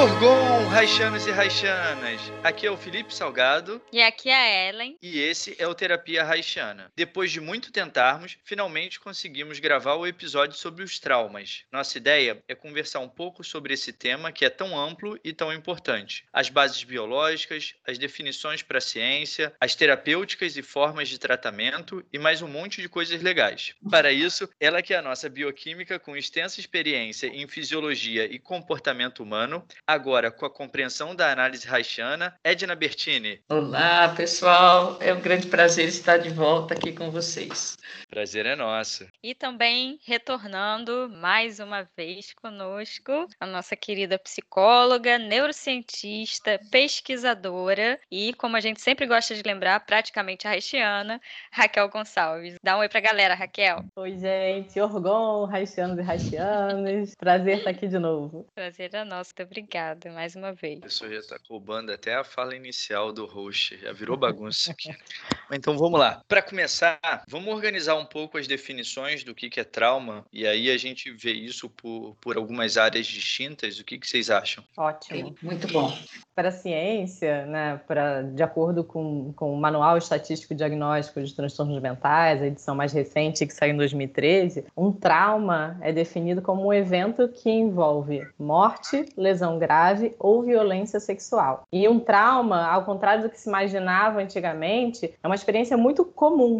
Orgon, Raixanos e Raixanas! Aqui é o Felipe Salgado E aqui é a Ellen. e esse é o Terapia Raixana. Depois de muito tentarmos, finalmente conseguimos gravar o episódio sobre os traumas. Nossa ideia é conversar um pouco sobre esse tema que é tão amplo e tão importante. As bases biológicas, as definições para a ciência, as terapêuticas e formas de tratamento e mais um monte de coisas legais. Para isso, ela que é a nossa bioquímica com extensa experiência em fisiologia e comportamento humano, agora com a compreensão da análise haitiana, Edna Bertini. Olá, pessoal. É um grande prazer estar de volta aqui com vocês. Prazer é nosso. E também retornando mais uma vez conosco a nossa querida psicóloga, neurocientista, pesquisadora e, como a gente sempre gosta de lembrar, praticamente haitiana, Raquel Gonçalves. Dá um oi pra galera, Raquel. Oi, gente. Orgon, Raicianos e Raicianas. Prazer estar aqui de novo. Prazer é nosso. Muito obrigada mais uma vez. A pessoa já tá roubando até a fala inicial do host. Já virou bagunça aqui. então vamos lá. Para começar, vamos organizar um pouco as definições do que, que é trauma e aí a gente vê isso por, por algumas áreas distintas. O que, que vocês acham? Ótimo. Muito bom. Para a ciência, né, para, de acordo com, com o Manual Estatístico Diagnóstico de Transtornos Mentais, a edição mais recente, que saiu em 2013, um trauma é definido como um evento que envolve morte, lesão grave ou violência sexual. E um trauma, ao contrário do que se imaginava antigamente, é uma experiência muito comum.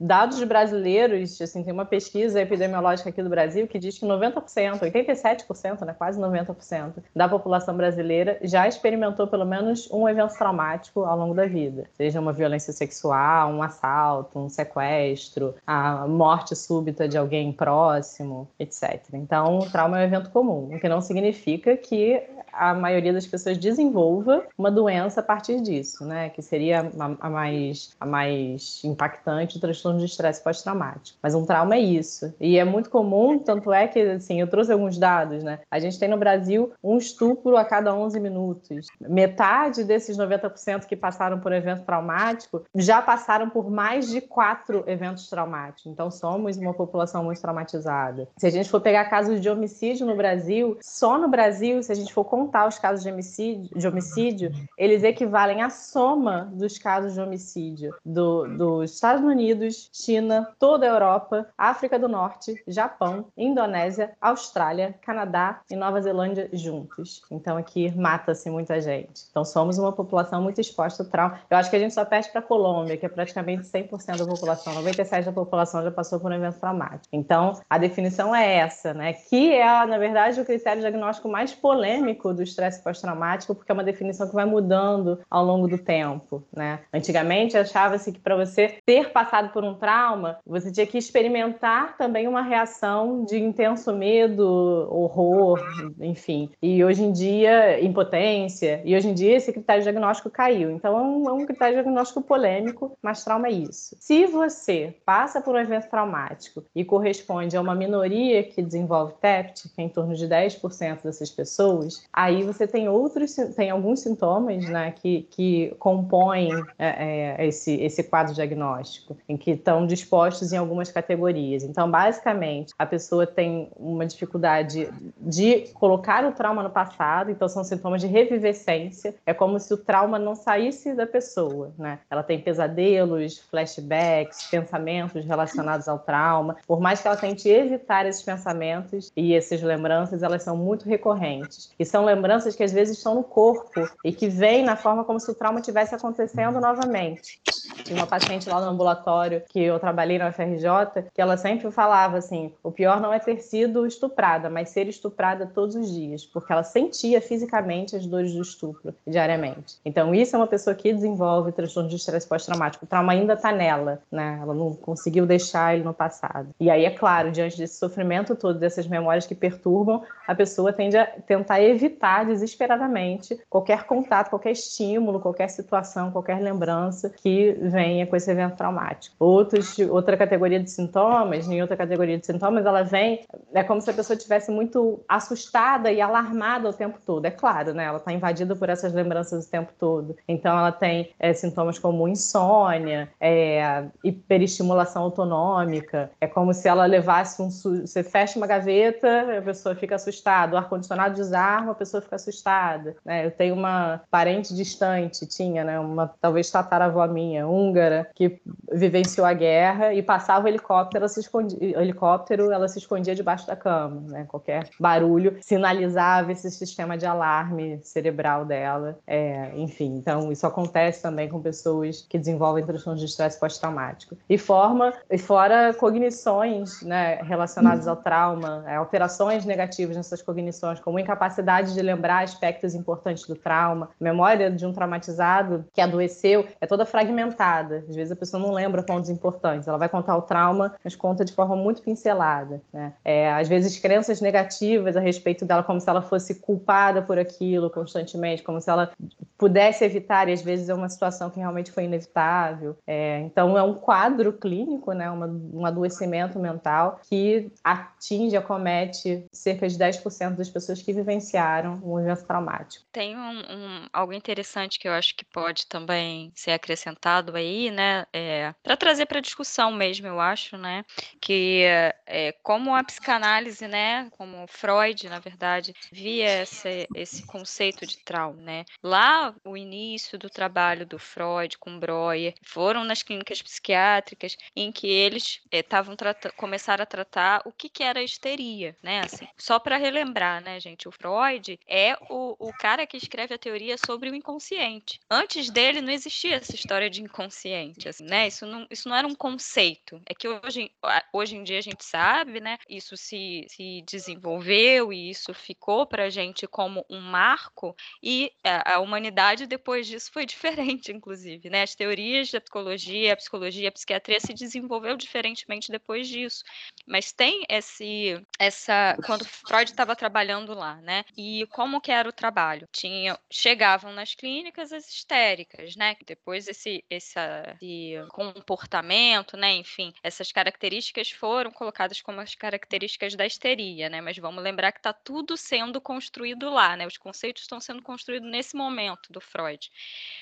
Dados brasileiros, assim, tem uma pesquisa epidemiológica aqui do Brasil que diz que 90%, 87%, né, quase 90% da população brasileira já experimentou pelo menos um evento traumático ao longo da vida, seja uma violência sexual, um assalto, um sequestro, a morte súbita de alguém próximo, etc. Então, o trauma é um evento comum, o que não significa que a maioria das pessoas desenvolva uma doença a partir disso, né? Que seria a, a mais, a mais impactante, o transtorno de estresse pós-traumático. Mas um trauma é isso. E é muito comum, tanto é que, assim, eu trouxe alguns dados, né? A gente tem no Brasil um estupro a cada 11 minutos. Metade desses 90% que passaram por evento traumático já passaram por mais de quatro eventos traumáticos. Então, somos uma população muito traumatizada. Se a gente for pegar casos de homicídio no Brasil, só no Brasil, se a gente for contar os casos de homicídio, de homicídio eles equivalem à soma dos casos de homicídio do, dos Estados Unidos, China, toda a Europa, África do Norte, Japão, Indonésia, Austrália, Canadá e Nova Zelândia juntos. Então aqui mata-se muita gente. Então somos uma população muito exposta ao trauma. Eu acho que a gente só perde para a Colômbia, que é praticamente 100% da população, 97% da população já passou por um evento traumático. Então a definição é essa, né? Que é, na verdade, o critério diagnóstico mais polêmico do estresse pós-traumático, porque é uma definição que vai mudando ao longo do tempo, né? Antigamente achava-se que para você ter passado por um trauma, você tinha que experimentar também uma reação de intenso medo, horror, enfim. E hoje em dia, impotência, e hoje em dia esse critério diagnóstico caiu. Então é um, é um critério diagnóstico polêmico, mas trauma é isso. Se você passa por um evento traumático e corresponde a uma minoria que desenvolve TEPT, que é em torno de 10% dessas pessoas, aí você tem outros, tem alguns sintomas, né, que, que compõem é, é, esse, esse quadro diagnóstico, em que estão dispostos em algumas categorias. Então, basicamente, a pessoa tem uma dificuldade de colocar o trauma no passado, então são sintomas de revivescência, é como se o trauma não saísse da pessoa, né? Ela tem pesadelos, flashbacks, pensamentos relacionados ao trauma, por mais que ela tente evitar esses pensamentos e essas lembranças, elas são muito recorrentes. E são lembranças que às vezes estão no corpo e que vêm na forma como se o trauma estivesse acontecendo novamente. Tinha uma paciente lá no ambulatório que eu trabalhei na UFRJ, que ela sempre falava assim: o pior não é ter sido estuprada, mas ser estuprada todos os dias, porque ela sentia fisicamente as dores do estupro diariamente. Então, isso é uma pessoa que desenvolve transtorno de estresse pós-traumático. O trauma ainda está nela, né? Ela não conseguiu deixar ele no passado. E aí, é claro, diante desse sofrimento todo, dessas memórias que perturbam, a pessoa tende a tentar evitar desesperadamente qualquer contato, qualquer estímulo, qualquer situação, qualquer lembrança que venha com esse evento traumático. Outros, outra categoria de sintomas, em outra categoria de sintomas, ela vem, é como se a pessoa estivesse muito assustada e alarmada o tempo todo. É claro, né? Ela está invadida por essas lembranças o tempo todo. Então, ela tem é, sintomas como insônia, é, hiperestimulação autonômica. É como se ela levasse um. Você fecha uma gaveta, a pessoa fica assustada. O ar-condicionado desarma, a pessoa fica assustada. Né? Eu tenho uma parente distante, tinha, né? Uma talvez tataravó minha, húngara, que vivenciou a guerra e passava o helicóptero, ela se escondia, helicóptero, ela se escondia debaixo da cama, né? Qualquer barulho sinalizava esse sistema de alarme cerebral dela. É, enfim, então isso acontece também com pessoas que desenvolvem transtornos de estresse pós-traumático. E forma, e fora cognições né, relacionadas ao trauma, é, alterações negativas nessas cognições, como incapacidade de lembrar aspectos importantes do trauma, memória de um traumatizado que adoeceu é toda fragmentada. Às vezes a pessoa não lembra pontos importantes. Ela vai contar o trauma, mas conta de forma muito pincelada. Né? É, às vezes crenças negativas a respeito dela, como se ela fosse culpada por aquilo constantemente, como se ela pudesse evitar, e às vezes é uma situação que realmente foi inevitável. É, então é um quadro clínico, né? Uma, um adoecimento mental que atinge, acomete cerca de 10% das pessoas que vivenciaram um evento traumático. Tem um, um, algo interessante que eu acho que pode também ser acrescentado aí, né? É, para trazer para discussão mesmo, eu acho, né? Que é, como a psicanálise, né? Como Freud, na verdade, via esse, esse conceito de trauma, né? Lá, o início do trabalho do Freud com Breuer foram nas clínicas psiquiátricas em que eles estavam é, começaram a tratar o que, que era a histeria, né? Assim, só para relembrar, né, gente? O Freud é o, o cara que escreve a teoria sobre o inconsciente. Antes dele não existia essa história de inconsciente, assim, né? Isso não, isso não era um conceito. É que hoje, hoje em dia a gente sabe, né? Isso se, se desenvolveu e isso ficou para a gente como um marco e a, a humanidade depois disso foi diferente, inclusive, né? As teorias da psicologia, a psicologia, a psiquiatria se desenvolveu diferentemente depois disso. Mas tem esse, essa, quando Freud estava trabalhando lá, né? E como que era o trabalho? Tinha, chegavam nas clínicas as histéricas, né? Depois esse, esse, esse comportamento, né? Enfim, essas características foram colocadas como as características da histeria, né? Mas vamos lembrar que está tudo sendo construído lá, né? Os conceitos estão sendo construídos nesse momento do Freud,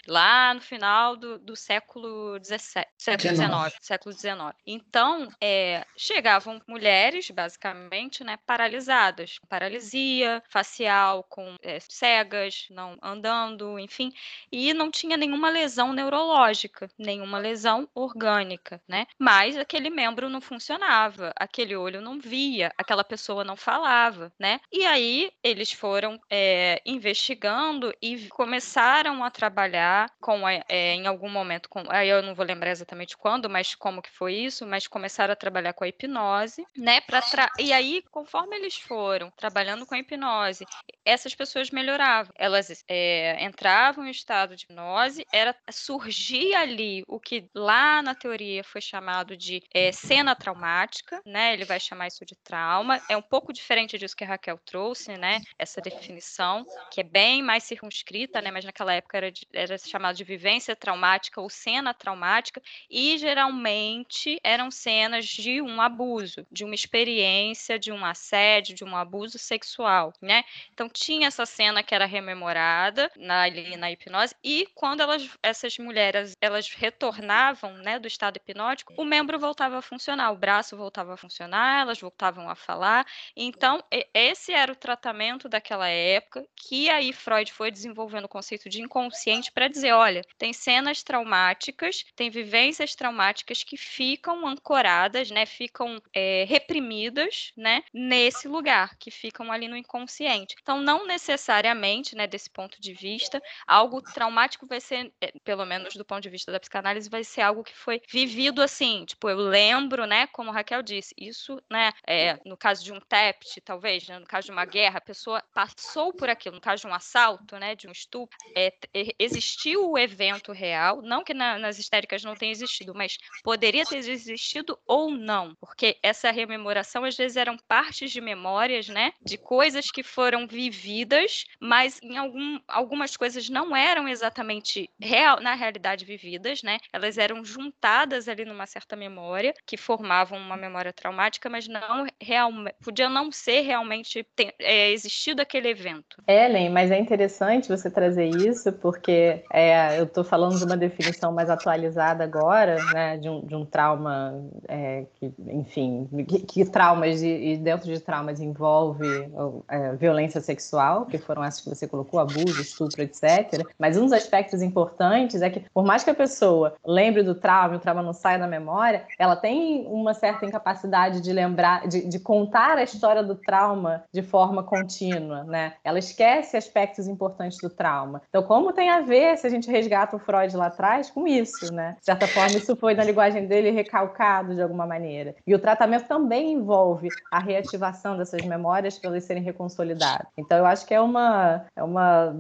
lá no final do, do século XVII, século XIX, século XIX. Então, é, chegavam mulheres, basicamente, né? Paralisadas, paralisia facial, com é, cegas, não andando, enfim, e não tinha nenhuma lesão neurológica, nenhuma lesão orgânica, né? Mas aquele membro não funcionava, aquele olho não via, aquela pessoa não falava, né? E aí eles foram é, investigando e começaram a trabalhar com, é, em algum momento, com, aí eu não vou lembrar exatamente quando, mas como que foi isso, mas começaram a trabalhar com a hipnose, né? Pra e aí, conforme eles foram trabalhando com a hipnose, essas pessoas melhoravam. Elas é, entravam em estado de hipnose, era surgia ali o que lá na teoria foi chamado de é, cena traumática, né? Ele vai chamar isso de trauma. É um pouco diferente disso que a Raquel trouxe, né? Essa definição, que é bem mais circunscrita, né? Mas naquela época era, de, era chamado de vivência traumática ou cena traumática, e geralmente eram cenas de um abuso, de uma experiência, de um assédio, de um abuso sexual, né? Então tinha essa cena que era rememorada na, ali na hipnose, e quando elas, essas mulheres elas retornavam né, do estado hipnótico, o membro voltava a funcionar, o braço voltava a funcionar, elas voltavam a falar. Então, esse era o tratamento daquela época, que aí Freud foi desenvolvendo o conceito de inconsciente para dizer: olha, tem cenas traumáticas, tem vivências traumáticas que ficam ancoradas, né, ficam é, reprimidas né, nesse lugar, que ficam ali no inconsciente. Então, não necessariamente, né, desse ponto de vista, algo traumático vai ser, eh, pelo menos do ponto de vista da psicanálise, vai ser algo que foi vivido assim. Tipo, eu lembro, né, como a Raquel disse, isso, né, é, no caso de um TEPT, talvez, né, no caso de uma guerra, a pessoa passou por aquilo. No caso de um assalto, né, de um estupro, é, existiu o evento real, não que na, nas histéricas não tenha existido, mas poderia ter existido ou não, porque essa rememoração às vezes eram partes de memórias, né, de coisas que foram vividas, mas em algum, algumas coisas não eram exatamente real, na realidade vividas, né? Elas eram juntadas ali numa certa memória que formavam uma memória traumática, mas não real, podia não ser realmente ter, é, existido aquele evento. Ellen, mas é interessante você trazer isso porque é, eu estou falando de uma definição mais atualizada agora, né, de um, de um trauma é, que, enfim, que, que traumas e, dentro de traumas envolve é, violência sexual, que foram essas que você colocou, abuso, estupro, etc. Mas um dos aspectos importantes é que, por mais que a pessoa lembre do trauma, o trauma não saia da memória, ela tem uma certa incapacidade de lembrar, de, de contar a história do trauma de forma contínua, né? Ela esquece aspectos importantes do trauma. Então, como tem a ver se a gente resgata o Freud lá atrás com isso, né? De certa forma, isso foi na linguagem dele recalcado de alguma maneira. E o tratamento também envolve a reativação dessas memórias para elas serem reconsolidadas. Então, eu acho que é uma, é uma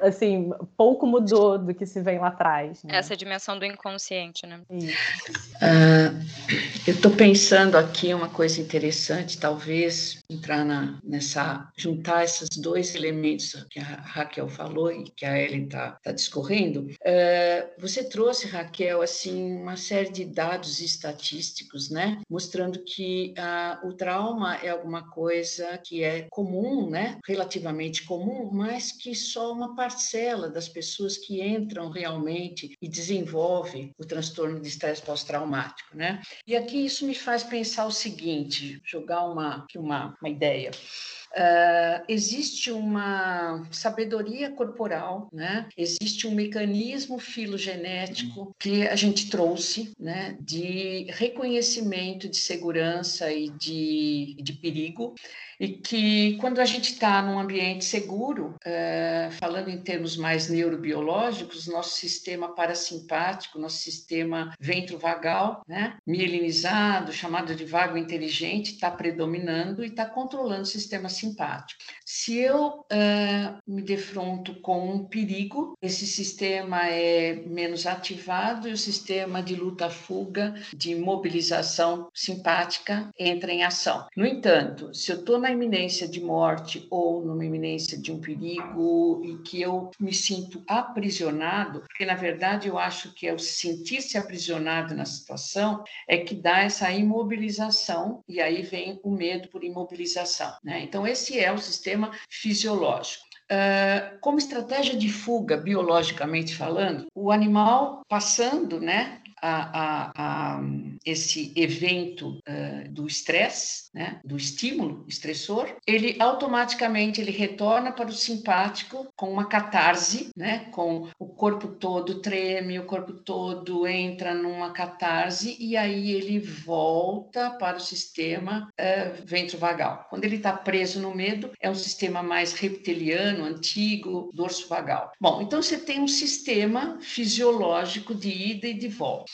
assim, pouco mudou do que se vem lá atrás. Né? Essa dimensão do inconsciente, né? Uh, eu estou pensando aqui uma coisa interessante, talvez entrar na, nessa, juntar esses dois elementos que a Raquel falou e que a Ellen está tá discorrendo. Uh, você trouxe, Raquel, assim, uma série de dados estatísticos, né? Mostrando que uh, o trauma é alguma coisa que é comum, né? Relativamente comum, mas que só uma parcela das pessoas que entram realmente e desenvolve o transtorno de estresse pós-traumático, né? E aqui isso me faz pensar o seguinte, jogar uma, uma, uma ideia. Uh, existe uma sabedoria corporal, né? existe um mecanismo filogenético que a gente trouxe né? de reconhecimento de segurança e de, de perigo e que quando a gente está num ambiente seguro, é, falando em termos mais neurobiológicos, nosso sistema parasimpático, nosso sistema ventrovagal, né, mielinizado, chamado de vago inteligente, está predominando e está controlando o sistema simpático. Se eu é, me defronto com um perigo, esse sistema é menos ativado e o sistema de luta-fuga, de mobilização simpática entra em ação. No entanto, se eu estou na iminência de morte ou numa iminência de um perigo e que eu me sinto aprisionado, porque na verdade eu acho que é o sentir-se aprisionado na situação é que dá essa imobilização e aí vem o medo por imobilização. Né? Então, esse é o sistema fisiológico. Uh, como estratégia de fuga, biologicamente falando, o animal passando né, a, a, a esse evento uh, do estresse, né, do estímulo estressor, ele automaticamente ele retorna para o simpático com uma catarse, né, com o corpo todo treme, o corpo todo entra numa catarse e aí ele volta para o sistema uh, ventrovagal. Quando ele está preso no medo, é um sistema mais reptiliano, antigo, dorso vagal. Bom, então você tem um sistema fisiológico de ida e de volta.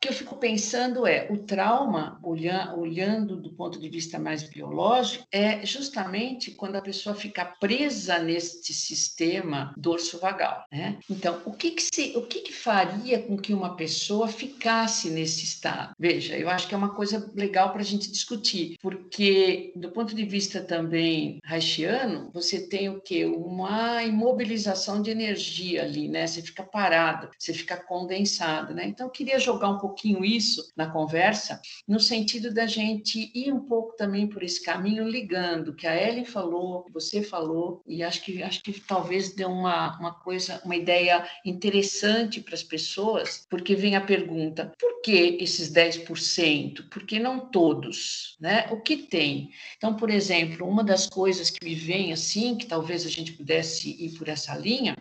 que eu fico pensando é o trauma, olhando do ponto de vista mais biológico, é justamente quando a pessoa fica presa neste sistema dorso-vagal. Né? Então, o que, que, se, o que, que faria com que uma pessoa ficasse nesse estado? Veja, eu acho que é uma coisa legal para a gente discutir, porque do ponto de vista também haitiano, você tem o quê? Uma imobilização de energia ali, né? Você fica parado, você fica condensado, né? Então, eu queria jogar um pouco pouquinho isso na conversa, no sentido da gente ir um pouco também por esse caminho, ligando que a Ellen falou, você falou, e acho que, acho que talvez deu uma, uma coisa, uma ideia interessante para as pessoas, porque vem a pergunta: por que esses 10%? Por que não todos? Né? O que tem? Então, por exemplo, uma das coisas que me vem assim, que talvez a gente pudesse ir por essa linha,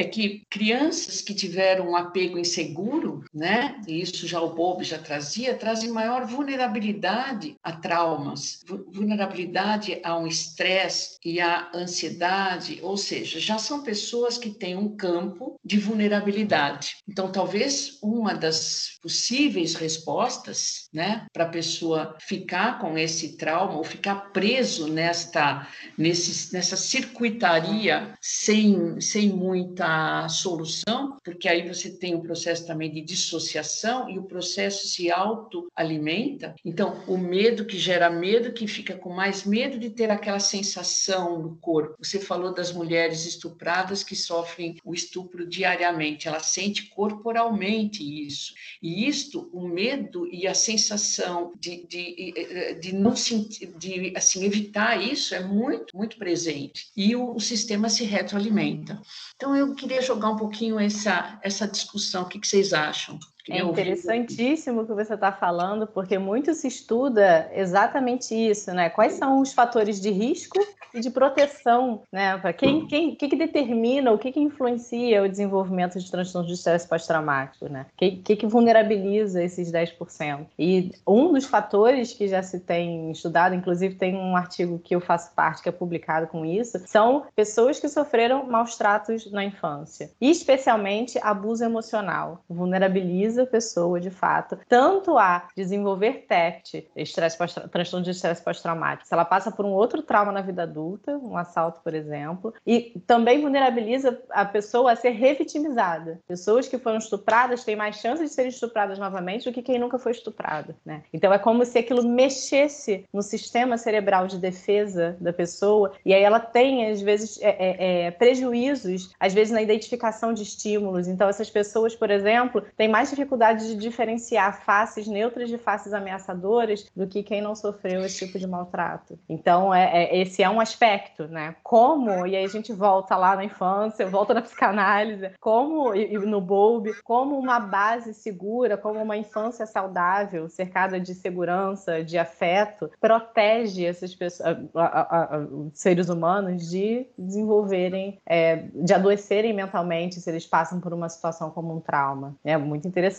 é que crianças que tiveram um apego inseguro, né, e isso já o Bob já trazia, trazem maior vulnerabilidade a traumas, vulnerabilidade a um estresse e a ansiedade, ou seja, já são pessoas que têm um campo de vulnerabilidade. Então, talvez uma das possíveis respostas, né, para a pessoa ficar com esse trauma ou ficar preso nesta nesse, nessa circuitaria sem, sem muita solução, porque aí você tem um processo também de dissociação e o processo se autoalimenta. Então, o medo que gera medo, que fica com mais medo de ter aquela sensação no corpo. Você falou das mulheres estupradas que sofrem o estupro diariamente, ela sente corporalmente isso. E isto, o medo e a sensação de, de, de não sentir, de assim, evitar isso é muito, muito presente. E o, o sistema se retroalimenta. Então, eu queria jogar um pouquinho essa, essa discussão. O que, que vocês acham? É interessantíssimo o que você está falando, porque muito se estuda exatamente isso, né? Quais são os fatores de risco e de proteção, né? Para quem, quem, que, que determina, o que, que influencia o desenvolvimento de transtornos de estresse pós-traumático, né? O que, que, que vulnerabiliza esses 10%? E um dos fatores que já se tem estudado, inclusive tem um artigo que eu faço parte que é publicado com isso, são pessoas que sofreram maus tratos na infância, e especialmente abuso emocional, vulnerabiliza a pessoa de fato, tanto a desenvolver TEPT, estresse transtorno de estresse pós-traumático, se ela passa por um outro trauma na vida adulta, um assalto, por exemplo, e também vulnerabiliza a pessoa a ser revitimizada. Pessoas que foram estupradas têm mais chance de serem estupradas novamente do que quem nunca foi estuprado, né? Então é como se aquilo mexesse no sistema cerebral de defesa da pessoa e aí ela tem às vezes é, é, é, prejuízos, às vezes na identificação de estímulos. Então essas pessoas, por exemplo, têm mais dificuldade de diferenciar faces neutras de faces ameaçadoras do que quem não sofreu esse tipo de maltrato. Então é, é esse é um aspecto, né? Como, e aí a gente volta lá na infância, volta na psicanálise, como, e, e no Bowlby, como uma base segura, como uma infância saudável, cercada de segurança, de afeto, protege essas pessoas, a, a, a, seres humanos de desenvolverem, é, de adoecerem mentalmente se eles passam por uma situação como um trauma. É muito interessante,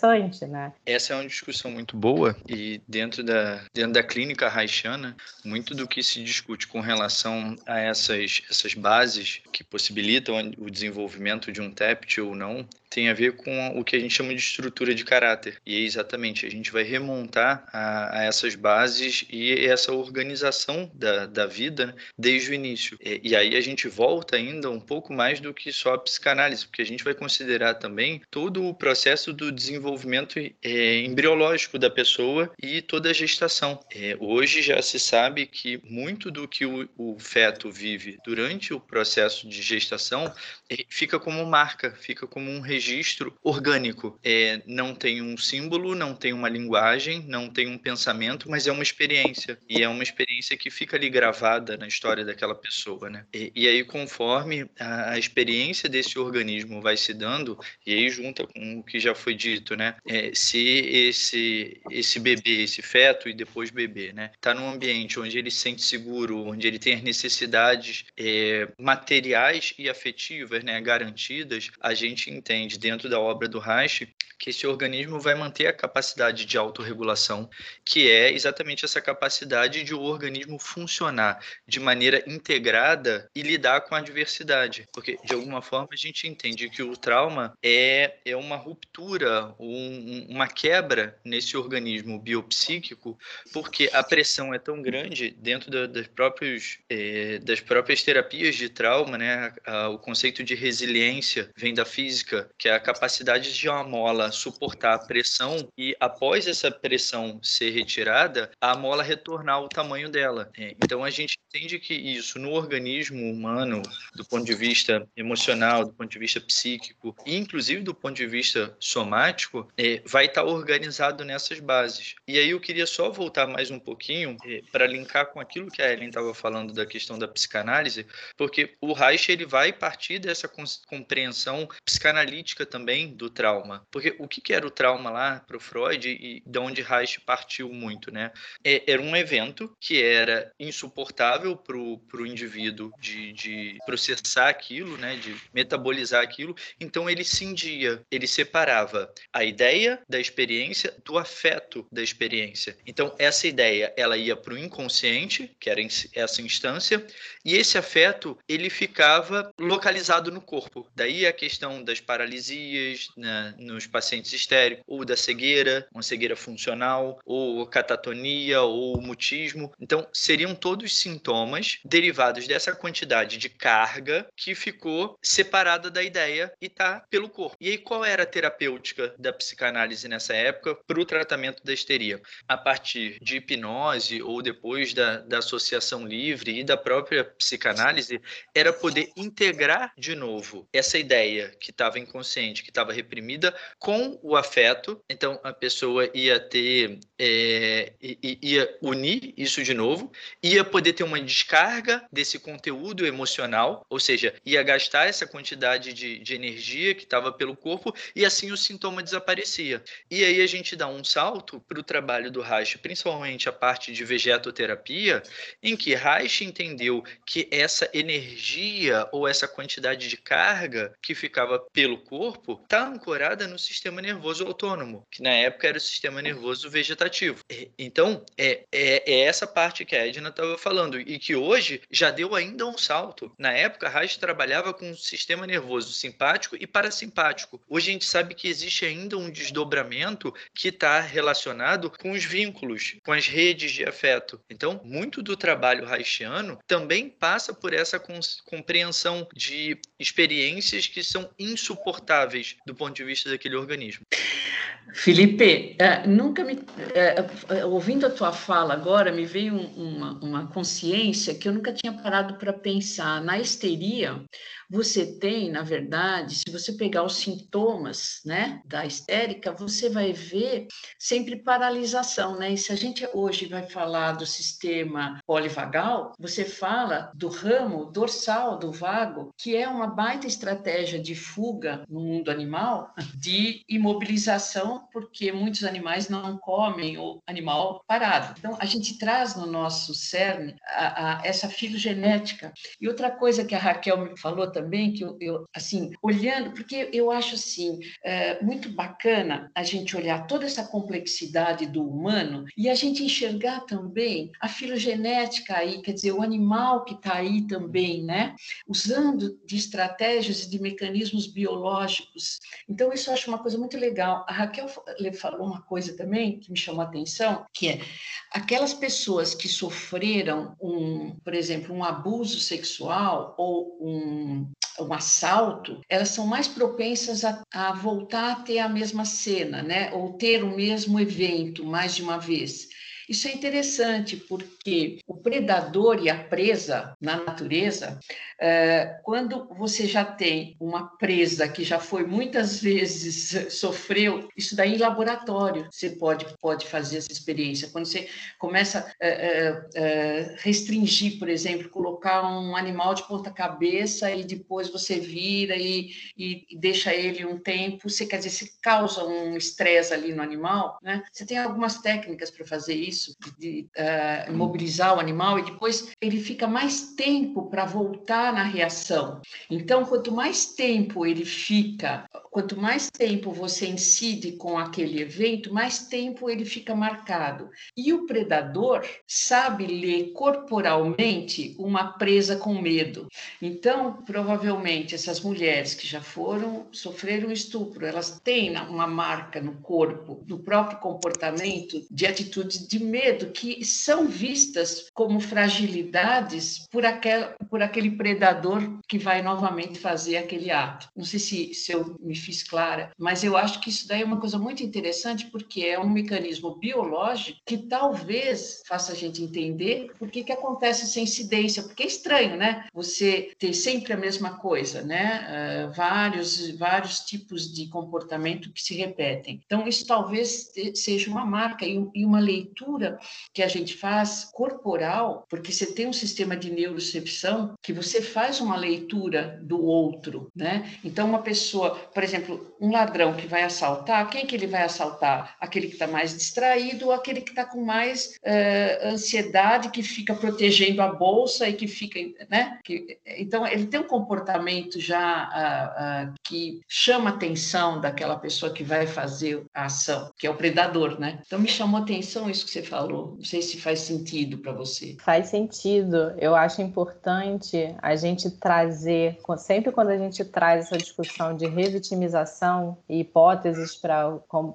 né? Essa é uma discussão muito boa e dentro da, dentro da clínica haitiana, muito do que se discute com relação relação a essas, essas bases que possibilitam o desenvolvimento de um TEPT ou não, tem a ver com o que a gente chama de estrutura de caráter. E é exatamente, a gente vai remontar a, a essas bases e essa organização da, da vida né, desde o início. E, e, aí a gente volta ainda um pouco mais do que só a psicanálise, porque a gente vai considerar também todo o processo do desenvolvimento é, embriológico da pessoa e toda a gestação. É, hoje já se sabe que muito do que o, o feto vive durante o processo de gestação é, fica como marca, fica como um registro registro orgânico. É, não tem um símbolo, não tem uma linguagem, não tem um pensamento, mas é uma experiência. E é uma experiência que fica ali gravada na história daquela pessoa, né? E, e aí, conforme a, a, experiência desse organismo vai se dando, e aí junta com o que já foi dito, né? É, se esse, esse bebê, esse feto e depois bebê, né? Tá num ambiente onde ele se sente seguro, onde ele tem as necessidades é, materiais e afetivas, né? Garantidas, a gente entende dentro da obra do Reich que esse organismo vai manter a capacidade de autorregulação, que é exatamente essa capacidade de o organismo funcionar de maneira integrada e lidar com a adversidade. Porque, de alguma forma, a gente entende que o trauma é, é uma ruptura, um, uma quebra nesse organismo biopsíquico, porque a pressão é tão grande dentro da, das, próprios, é, das próprias terapias de trauma, né? o conceito de resiliência vem da física, que é a capacidade de uma mola suportar a pressão e, após essa pressão ser retirada, a mola retornar ao tamanho dela. É, então, a gente entende que isso no organismo humano, do ponto de vista emocional, do ponto de vista psíquico, e inclusive do ponto de vista somático, é, vai estar organizado nessas bases. E aí eu queria só voltar mais um pouquinho é, para linkar com aquilo que a Ellen estava falando da questão da psicanálise, porque o Reich ele vai partir dessa compreensão psicanalítica também do trauma. Porque o que, era o trauma lá para o Freud e de onde Reich partiu muito, né? É, era um evento que era insuportável para o indivíduo de, de processar aquilo, né, de metabolizar aquilo. Então ele cindia, ele separava a ideia da experiência do afeto da experiência. Então essa ideia ela ia para o inconsciente, que era essa instância, e esse afeto ele ficava localizado no corpo. Daí a questão das paralisias né, nos pacientes histéricos, ou da cegueira, uma cegueira funcional, ou catatonia, ou mutismo. Então seriam todos sintomas derivados dessa quantidade de carga que ficou separada da ideia e tá pelo corpo. E aí qual era a terapêutica da psicanálise nessa época para o tratamento da histeria? A partir de hipnose ou depois da, da associação livre e da própria psicanálise, era poder integrar de novo essa ideia que estava inconsciente, que estava reprimida, com o afeto. Então a pessoa ia ter, é, ia unir isso de novo, ia poder ter uma descarga desse conteúdo emocional, ou seja, ia gastar essa quantidade de, de energia que estava pelo corpo e assim o sintoma desaparecia. E aí a gente dá um salto para o trabalho do Reich, principalmente a parte de vegetoterapia, em que Reich entendeu que essa energia ou essa quantidade de carga que ficava pelo corpo está ancorada no sistema nervoso autônomo, que na época era o sistema nervoso vegetativo. Então, é, é, é essa parte que a Edna estava falando e que hoje já deu ainda um salto. Na época, Reich trabalhava com o sistema nervoso simpático e parasimpático. Hoje a gente sabe que existe ainda um desdobramento que está relacionado com os vínculos, com as redes de afeto. Então, muito do trabalho haitiano também passa por essa compreensão de experiências que são insuportáveis do ponto de vista daquele organismo. Felipe, uh, nunca me. Uh, ouvindo a tua fala agora, me veio uma, uma consciência que eu nunca tinha parado para pensar. Na histeria, você tem, na verdade, se você pegar os sintomas né, da histérica, você vai ver sempre paralisação, né? E se a gente hoje vai falar do sistema polivagal, você fala do ramo dorsal do vago, que é uma baita estratégia de fuga no mundo animal, de imobilização, porque muitos animais não comem o animal parado. Então, a gente traz no nosso cerne a, a, essa filogenética. E outra coisa que a Raquel me falou também, também que eu, eu assim, olhando, porque eu acho assim, é, muito bacana a gente olhar toda essa complexidade do humano e a gente enxergar também a filogenética aí, quer dizer, o animal que está aí também, né? Usando de estratégias e de mecanismos biológicos. Então, isso eu acho uma coisa muito legal. A Raquel falou uma coisa também que me chamou a atenção, que é aquelas pessoas que sofreram um, por exemplo, um abuso sexual ou um um assalto, elas são mais propensas a, a voltar a ter a mesma cena, né? Ou ter o mesmo evento mais de uma vez. Isso é interessante porque o predador e a presa na natureza, é, quando você já tem uma presa que já foi muitas vezes sofreu, isso daí em laboratório você pode, pode fazer essa experiência. Quando você começa a é, é, restringir, por exemplo, colocar um animal de ponta cabeça e depois você vira e, e, e deixa ele um tempo, você quer dizer, você causa um estresse ali no animal, né? Você tem algumas técnicas para fazer isso isso, de uh, mobilizar o animal, e depois ele fica mais tempo para voltar na reação. Então, quanto mais tempo ele fica, quanto mais tempo você incide com aquele evento, mais tempo ele fica marcado. E o predador sabe ler corporalmente uma presa com medo. Então, provavelmente, essas mulheres que já foram, sofreram estupro, elas têm uma marca no corpo do próprio comportamento de atitudes de medo que são vistas como fragilidades por, aquel, por aquele predador que vai novamente fazer aquele ato. Não sei se, se eu me fiz clara, mas eu acho que isso daí é uma coisa muito interessante porque é um mecanismo biológico que talvez faça a gente entender por que, que acontece essa incidência, porque é estranho, né? Você ter sempre a mesma coisa, né? Uh, vários, vários tipos de comportamento que se repetem. Então, isso talvez seja uma marca e, e uma leitura que a gente faz corporal, porque você tem um sistema de neurocepção que você faz uma leitura do outro, né? Então, uma pessoa, por exemplo, exemplo, um ladrão que vai assaltar, quem que ele vai assaltar? Aquele que está mais distraído ou aquele que está com mais uh, ansiedade, que fica protegendo a bolsa e que fica, né? Que, então, ele tem um comportamento já uh, uh, que chama a atenção daquela pessoa que vai fazer a ação, que é o predador, né? Então, me chamou atenção isso que você falou. Não sei se faz sentido para você. Faz sentido. Eu acho importante a gente trazer, sempre quando a gente traz essa discussão de revitimização e hipóteses para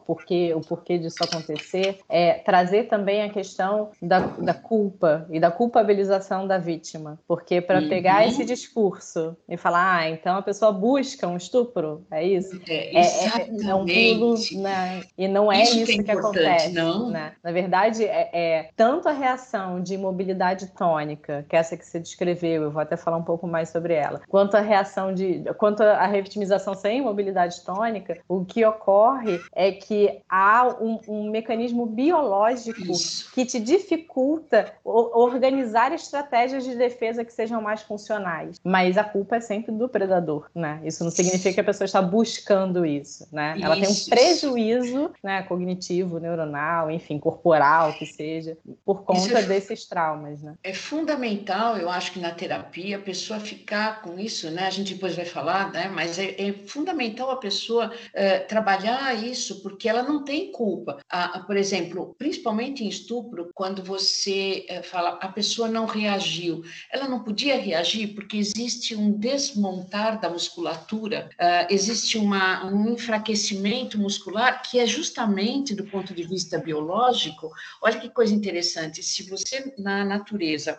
porquê, o porquê disso acontecer, é trazer também a questão da, da culpa e da culpabilização da vítima. Porque para uhum. pegar esse discurso e falar, ah, então a pessoa busca um estupro, é isso? É, exatamente. É, é, é um pulo, né? E não é isso, isso que, é que acontece. Não. Né? Na verdade, é, é tanto a reação de imobilidade tônica, que é essa que você descreveu, eu vou até falar um pouco mais sobre ela, quanto a reação de. quanto a revitimização sem imobilidade tônica, o que ocorre é que há um, um mecanismo biológico Isso. que te dificulta organizar estratégias de defesa que sejam mais funcionais. Mas a culpa é sempre do predador, né? Isso não significa que a pessoa está buscando isso, né? Ela tem um prejuízo, né, cognitivo, neuronal, enfim, corporal, que seja, por conta é, desses traumas, né? É fundamental, eu acho que na terapia a pessoa ficar com isso, né? A gente depois vai falar, né? Mas é, é fundamental a pessoa é, trabalhar isso, porque ela não tem culpa. A, a, por exemplo, principalmente em estupro, quando você é, fala a pessoa não reagiu, ela não podia reagir porque existe um desmontar da musculatura, uh, existe uma, um enfraquecimento muscular que é justamente do ponto de vista biológico. Olha que coisa interessante, se você na natureza,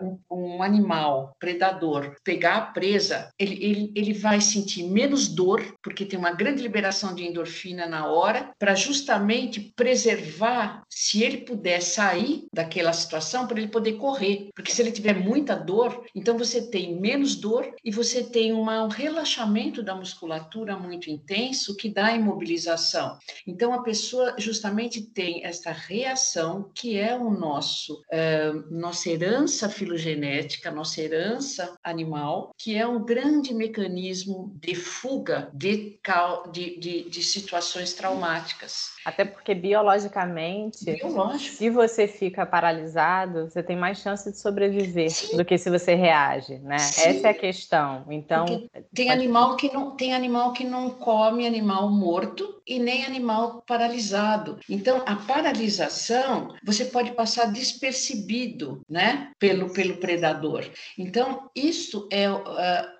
um, um animal predador pegar a presa, ele, ele, ele vai sentir menos dor, porque tem uma grande liberação de endorfina na hora, para justamente preservar, se ele puder sair daquela situação, para ele poder correr. Porque se ele tiver muita dor, então você tem menos dor e você tem uma, um relaxamento da musculatura muito intenso que dá imobilização. Então a pessoa justamente tem essa reação que é o nosso, uh, nossa herança filogenética, nossa herança animal, que é um grande mecanismo de fuga de, de, de, de situações traumáticas. Até porque biologicamente, Biológico. se você fica paralisado, você tem mais chance de sobreviver Sim. do que se você reage, né? Sim. Essa é a questão. Então, porque tem animal que não tem animal que não come animal morto e nem animal paralisado. Então, a paralisação você pode passar despercebido, né, pelo pelo predador. Então, isso é,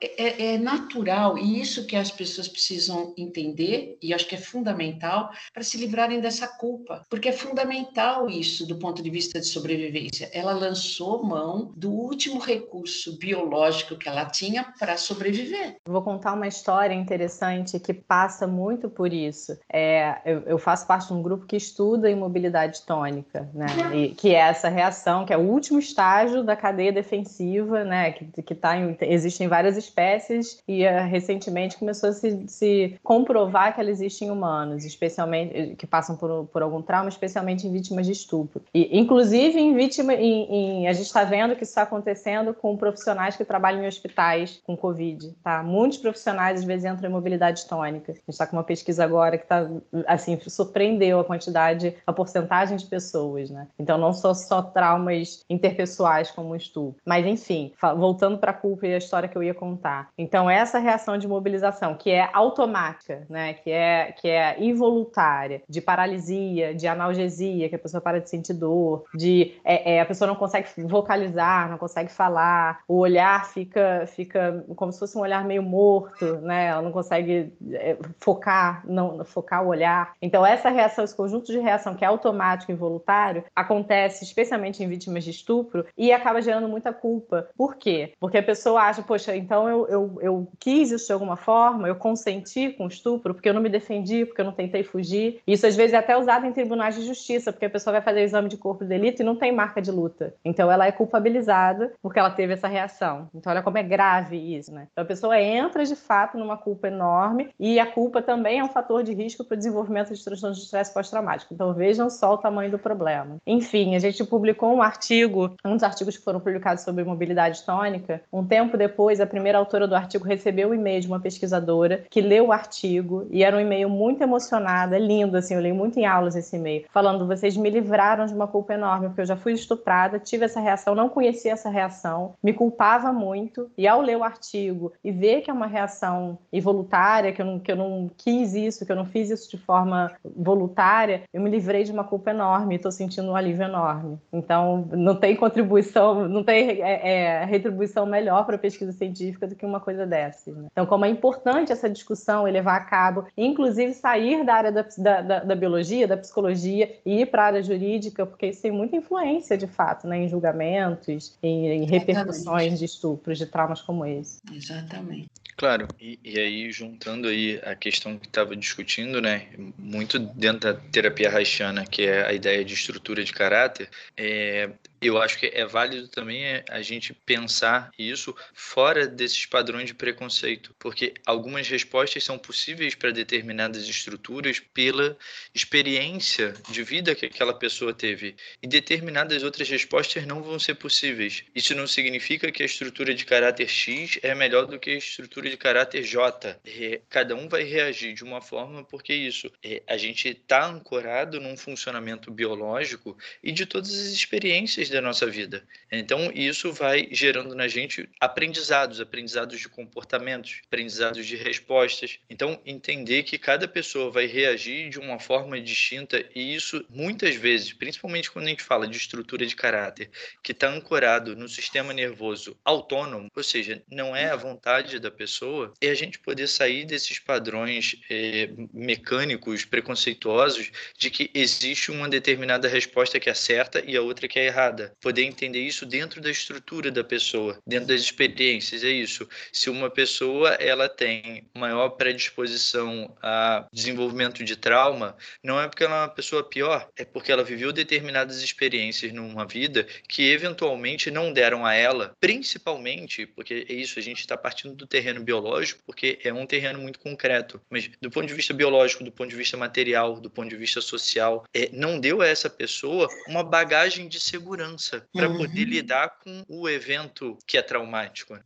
é, é natural e isso que as pessoas precisam entender e acho que é fundamental para se livrarem dessa culpa, porque é fundamental isso do ponto de vista de sobrevivência. Ela lançou mão do último recurso biológico que ela tinha para sobreviver. Vou contar uma história interessante que passa muito por isso. É, eu, eu, faço parte de um grupo que estuda imobilidade tônica, né? E, que é essa reação, que é o último estágio da cadeia defensiva, né? Que, que tá em, existem várias espécies e uh, recentemente começou a se, se comprovar que ela existe em humanos, especialmente que passam por, por algum trauma, especialmente em vítimas de estupro. E, inclusive, em vítima, em, em a gente está vendo que isso está acontecendo com profissionais que trabalham em hospitais com Covid. Tá? Muitos profissionais, às vezes, entram em mobilidade tônica. A gente está com uma pesquisa agora que está, assim, surpreendeu a quantidade, a porcentagem de pessoas, né? Então, não só, só traumas interpessoais como o estupro. Mas, enfim, voltando para a culpa e a história que eu ia contar. Então, essa reação de mobilização, que é automática, né? Que é, que é involuntária, de paralisia, de analgesia, que a pessoa para de sentir dor, de é, é, a pessoa não consegue vocalizar, não consegue falar, o olhar fica, fica como se fosse um olhar meio morto, né? Ela não consegue é, focar, não focar o olhar. Então essa reação, esse conjunto de reação que é automático e involuntário, acontece especialmente em vítimas de estupro e acaba gerando muita culpa. Por quê? Porque a pessoa acha, poxa, então eu, eu, eu quis isso de alguma forma, eu consenti com o estupro porque eu não me defendi, porque eu não tentei fugir. Isso às vezes é até usado em tribunais de justiça, porque a pessoa vai fazer o exame de corpo de delito e não tem marca de luta. Então ela é culpabilizada porque ela teve essa reação. Então olha como é grave isso, né? Então a pessoa entra de fato numa culpa enorme e a culpa também é um fator de risco para o desenvolvimento de transtorno de estresse pós-traumático. Então vejam só o tamanho do problema. Enfim, a gente publicou um artigo, um dos artigos que foram publicados sobre mobilidade tônica. Um tempo depois, a primeira autora do artigo recebeu um e-mail de uma pesquisadora que leu o artigo e era um e-mail muito emocionada, lindo, assim, eu leio muito em aulas esse e-mail, falando: vocês me livraram de uma culpa enorme, porque eu já fui estuprada, tive essa reação, não conhecia essa reação, me culpava muito, e ao ler o artigo e ver que é uma reação involuntária, que eu não, que eu não quis isso, que eu não fiz isso de forma voluntária, eu me livrei de uma culpa enorme, estou sentindo um alívio enorme. Então, não tem contribuição, não tem é, é, retribuição melhor para a pesquisa científica do que uma coisa dessa. Né? Então, como é importante essa discussão e levar a cabo, inclusive sair da área da, da, da biologia, da psicologia e ir para a área jurídica, porque isso tem muita influência, de fato, né, em julgamentos, em, em repercussões de estupros, de traumas como esse. Exatamente. Claro, e, e aí juntando aí a questão que estava discutindo, né, muito dentro da terapia haitiana, que é a ideia de estrutura de caráter, é, eu acho que é válido também é, a gente pensar isso fora desses padrões de preconceito, porque algumas respostas são possíveis para determinadas estruturas pela experiência de vida que aquela pessoa teve, e determinadas outras respostas não vão ser possíveis. Isso não significa que a estrutura de caráter X é melhor do que a estrutura de caráter J. É, cada um vai reagir de uma forma porque isso, é, a gente está ancorado num funcionamento biológico e de todas as experiências da nossa vida. Então, isso vai gerando na gente aprendizados, aprendizados de comportamentos, aprendizados de respostas. Então, entender que cada pessoa vai reagir de uma forma distinta e isso, muitas vezes, principalmente quando a gente fala de estrutura de caráter, que está ancorado no sistema nervoso autônomo, ou seja, não é a vontade da pessoa, é a gente poder sair desses padrões é, mecânicos, preconceituosos, de que existe uma determinada resposta que é certa e a outra que é errada poder entender isso dentro da estrutura da pessoa, dentro das experiências. É isso. Se uma pessoa ela tem maior predisposição a desenvolvimento de trauma, não é porque ela é uma pessoa pior, é porque ela viveu determinadas experiências numa vida que eventualmente não deram a ela, principalmente porque é isso, a gente está partindo do terreno biológico, porque é um terreno muito concreto, mas do ponto de vista biológico, do ponto de vista material, do ponto de vista social, é, não deu a essa pessoa uma bagagem de segurança para uhum. poder lidar com o evento que é traumático.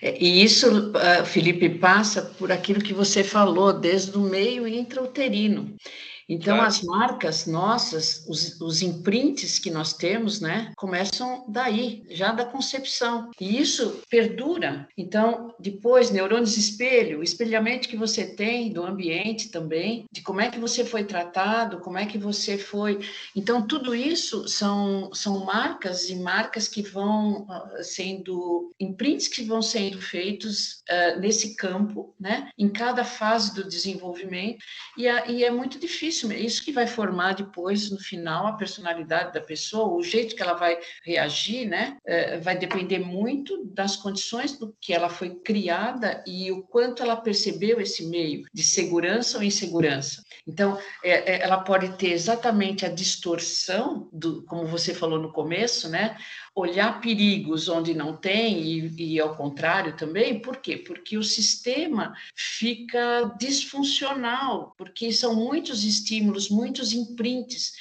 É, e isso, ah, Felipe, passa por aquilo que você falou, desde o meio intrauterino. Então, claro. as marcas nossas, os, os imprints que nós temos, né, começam daí, já da concepção. E isso perdura. Então, depois, neurônios espelho, o espelhamento que você tem do ambiente também, de como é que você foi tratado, como é que você foi. Então, tudo isso são, são marcas e marcas que vão ah, sendo, imprints que vão sendo feitos uh, nesse campo, né, em cada fase do desenvolvimento. E, a, e é muito difícil isso, isso que vai formar depois, no final, a personalidade da pessoa, o jeito que ela vai reagir, né? É, vai depender muito das condições do que ela foi criada e o quanto ela percebeu esse meio de segurança ou insegurança. Então, é, é, ela pode ter exatamente a distorção, do, como você falou no começo, né? olhar perigos onde não tem e, e, ao contrário também, por quê? Porque o sistema fica disfuncional, porque são muitos estímulos, muitos imprints.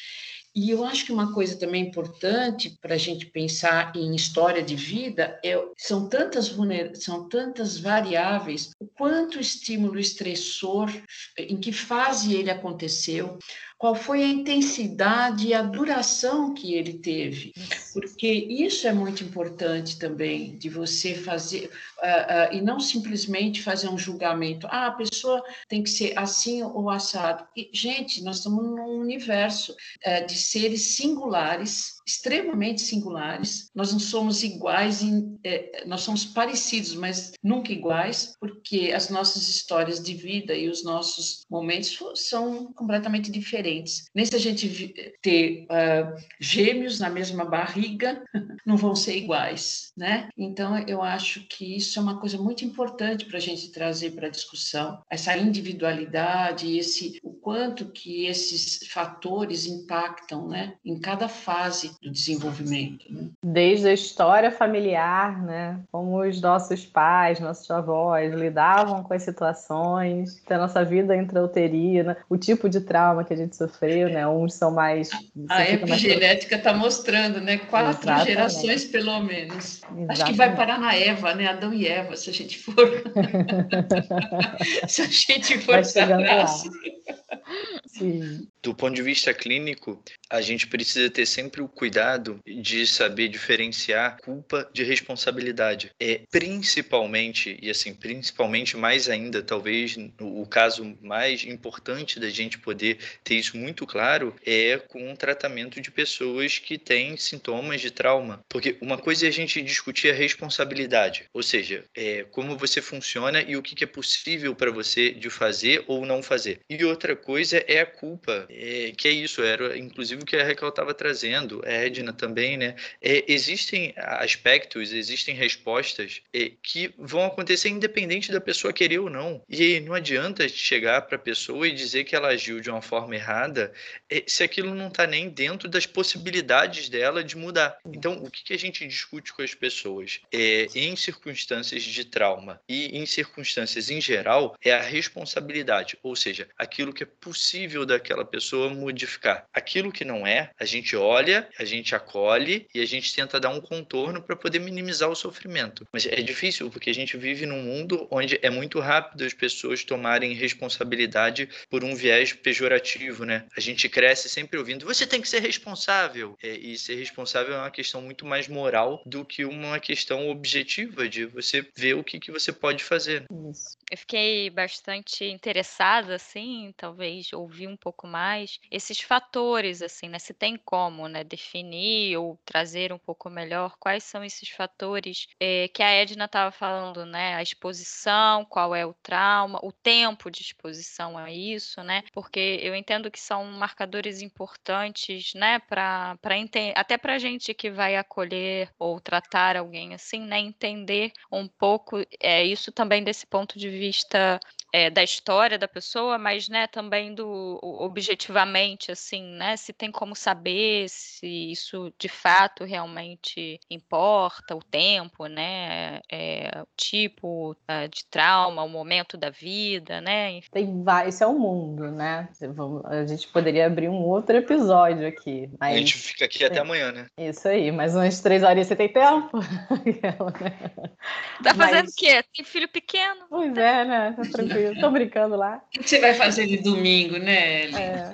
E eu acho que uma coisa também importante para a gente pensar em história de vida é são tantas são tantas variáveis, o quanto o estímulo estressor, em que fase ele aconteceu, qual foi a intensidade e a duração que ele teve, porque isso é muito importante também de você fazer uh, uh, e não simplesmente fazer um julgamento. Ah, a pessoa tem que ser assim ou assado. E, gente, nós estamos num universo uh, de seres singulares, extremamente singulares. Nós não somos iguais, em, eh, nós somos parecidos, mas nunca iguais, porque as nossas histórias de vida e os nossos momentos são completamente diferentes. Nem se a gente ter gêmeos na mesma barriga, não vão ser iguais, né? Então, eu acho que isso é uma coisa muito importante para a gente trazer para a discussão, essa individualidade, esse o quanto que esses fatores impactam né, em cada fase do desenvolvimento. Né? Desde a história familiar, né, como os nossos pais, nossos avós lidavam com as situações, da nossa vida intrauterina, o tipo de trauma que a gente sofreu, né, uns são mais... A epigenética está mais... mostrando, né, quatro Exatamente. gerações pelo menos. Exatamente. Acho que vai parar na Eva, né, Adão e Eva, se a gente for... se a gente for para Sim. Do ponto de vista clínico, a gente precisa ter sempre o cuidado de saber diferenciar culpa de responsabilidade. É principalmente, e assim, principalmente mais ainda, talvez o caso mais importante da gente poder ter isso muito claro é com o tratamento de pessoas que têm sintomas de trauma. Porque uma coisa é a gente discutir a responsabilidade, ou seja, é, como você funciona e o que é possível para você de fazer ou não fazer. E outra coisa é a culpa, é, que é isso, era inclusive o que a Raquel estava trazendo, a Edna também, né? É, existem aspectos, existem respostas é, que vão acontecer independente da pessoa querer ou não. E não adianta chegar para a pessoa e dizer que ela agiu de uma forma errada é, se aquilo não está nem dentro das possibilidades dela de mudar. Então, o que, que a gente discute com as pessoas? É, em circunstâncias de trauma e em circunstâncias em geral, é a responsabilidade, ou seja, aquilo que é possível daquela pessoa modificar. Aquilo que não é, a gente olha, a gente acolhe e a gente tenta dar um contorno para poder minimizar o sofrimento. Mas é difícil porque a gente vive num mundo onde é muito rápido as pessoas tomarem responsabilidade por um viés pejorativo, né? A gente cresce sempre ouvindo: você tem que ser responsável. É, e ser responsável é uma questão muito mais moral do que uma questão objetiva de você ver o que, que você pode fazer. Isso. Eu fiquei bastante interessada, assim, talvez ouvir um pouco mais esses fatores, assim, né? Se tem como, né, definir ou trazer um pouco melhor quais são esses fatores é, que a Edna estava falando, né? A exposição, qual é o trauma, o tempo de exposição a isso, né? Porque eu entendo que são marcadores importantes, né? Para até para gente que vai acolher ou tratar alguém assim, né? Entender um pouco é isso também desse ponto de vista é, da história da pessoa, mas né, também do objetivamente, assim, né? Se tem como saber se isso de fato realmente importa, o tempo, né? É, o tipo uh, de trauma, o momento da vida, né? Tem vários, isso é o um mundo, né? A gente poderia abrir um outro episódio aqui. Mas... A gente fica aqui até amanhã, né? Isso aí, mais umas três horas você tem tempo? tá fazendo mas... o quê? Tem filho pequeno? Pois é, né? Tá tranquilo. Tô brincando lá. O que você vai fazer de domingo, né? É.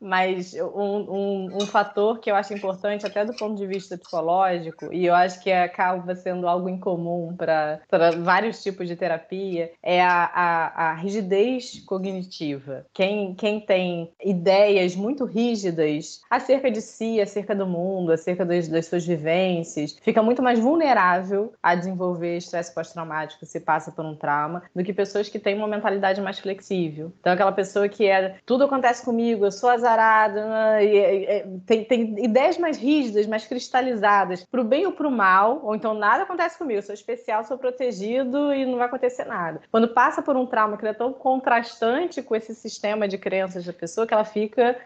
Mas um, um, um, fator que eu acho importante, até do ponto de vista psicológico, e eu acho que acaba sendo algo incomum para vários tipos de terapia, é a, a, a, rigidez cognitiva. Quem, quem tem ideias muito rígidas acerca de si, acerca do mundo, acerca das, das suas vivências, fica muito mais vulnerável a desenvolver estresse pós-traumático se passa por um trauma, do que pessoas que têm uma mentalidade mais flexível. Então, aquela pessoa que é tudo acontece comigo, eu sou azarado, né, tem, tem ideias mais rígidas, mais cristalizadas, para o bem ou para o mal, ou então nada acontece comigo, eu sou especial, sou protegido e não vai acontecer nada. Quando passa por um trauma que é tão contrastante com esse sistema de crenças da pessoa, que ela fica.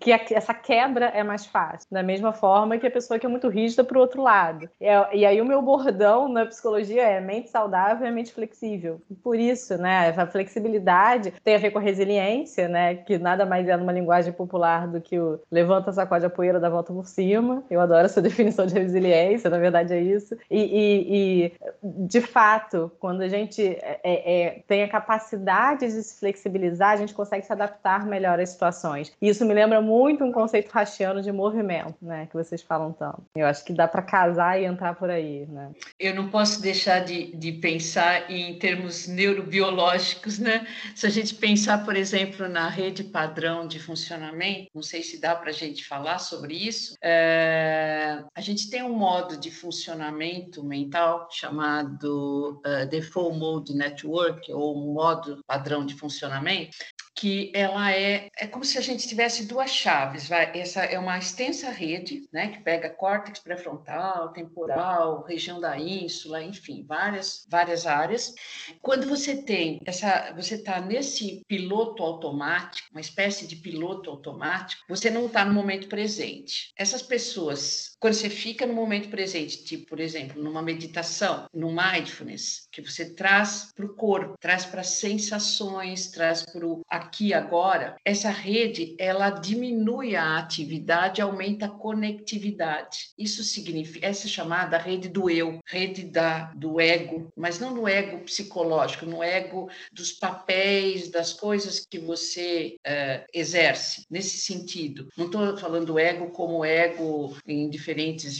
que essa quebra é mais fácil. Da mesma forma que a pessoa que é muito rígida para o outro lado. E, e aí o meu bordão na psicologia é mente saudável e mente flexível. Por isso, né, a flexibilidade tem a ver com a resiliência, né, que nada mais é numa linguagem popular do que o levanta, sacode a poeira, dá volta por cima. Eu adoro essa definição de resiliência, na verdade é isso. E, e, e de fato, quando a gente é, é, é, tem a capacidade de se flexibilizar, a gente consegue se adaptar melhor às situações. E isso me lembra muito um conceito rachiano de movimento, né, que vocês falam tanto. Eu acho que dá para casar e entrar por aí, né? Eu não posso deixar de, de pensar em termos neurobiológicos, né? Se a gente pensar, por exemplo, na rede padrão de funcionamento, não sei se dá para a gente falar sobre isso, é, a gente tem um modo de funcionamento mental chamado uh, Default Mode Network, ou modo padrão de funcionamento, que ela é é como se a gente tivesse duas chaves. Vai? Essa é uma extensa rede, né, que pega córtex pré-frontal, temporal, região da ínsula, enfim, várias várias áreas. Quando você tem essa, você está nesse piloto automático, uma espécie de piloto automático, você não está no momento presente. Essas pessoas, quando você fica no momento presente, tipo, por exemplo, numa meditação, no mindfulness, que você traz para o corpo, traz para sensações, traz para o aqui agora, essa rede ela diminui a atividade, aumenta a conectividade. Isso significa essa é chamada rede do eu, rede da do ego, mas não no ego psicológico, no ego dos papéis, das coisas que você uh, exerce nesse sentido. Não estou falando ego como ego em diferentes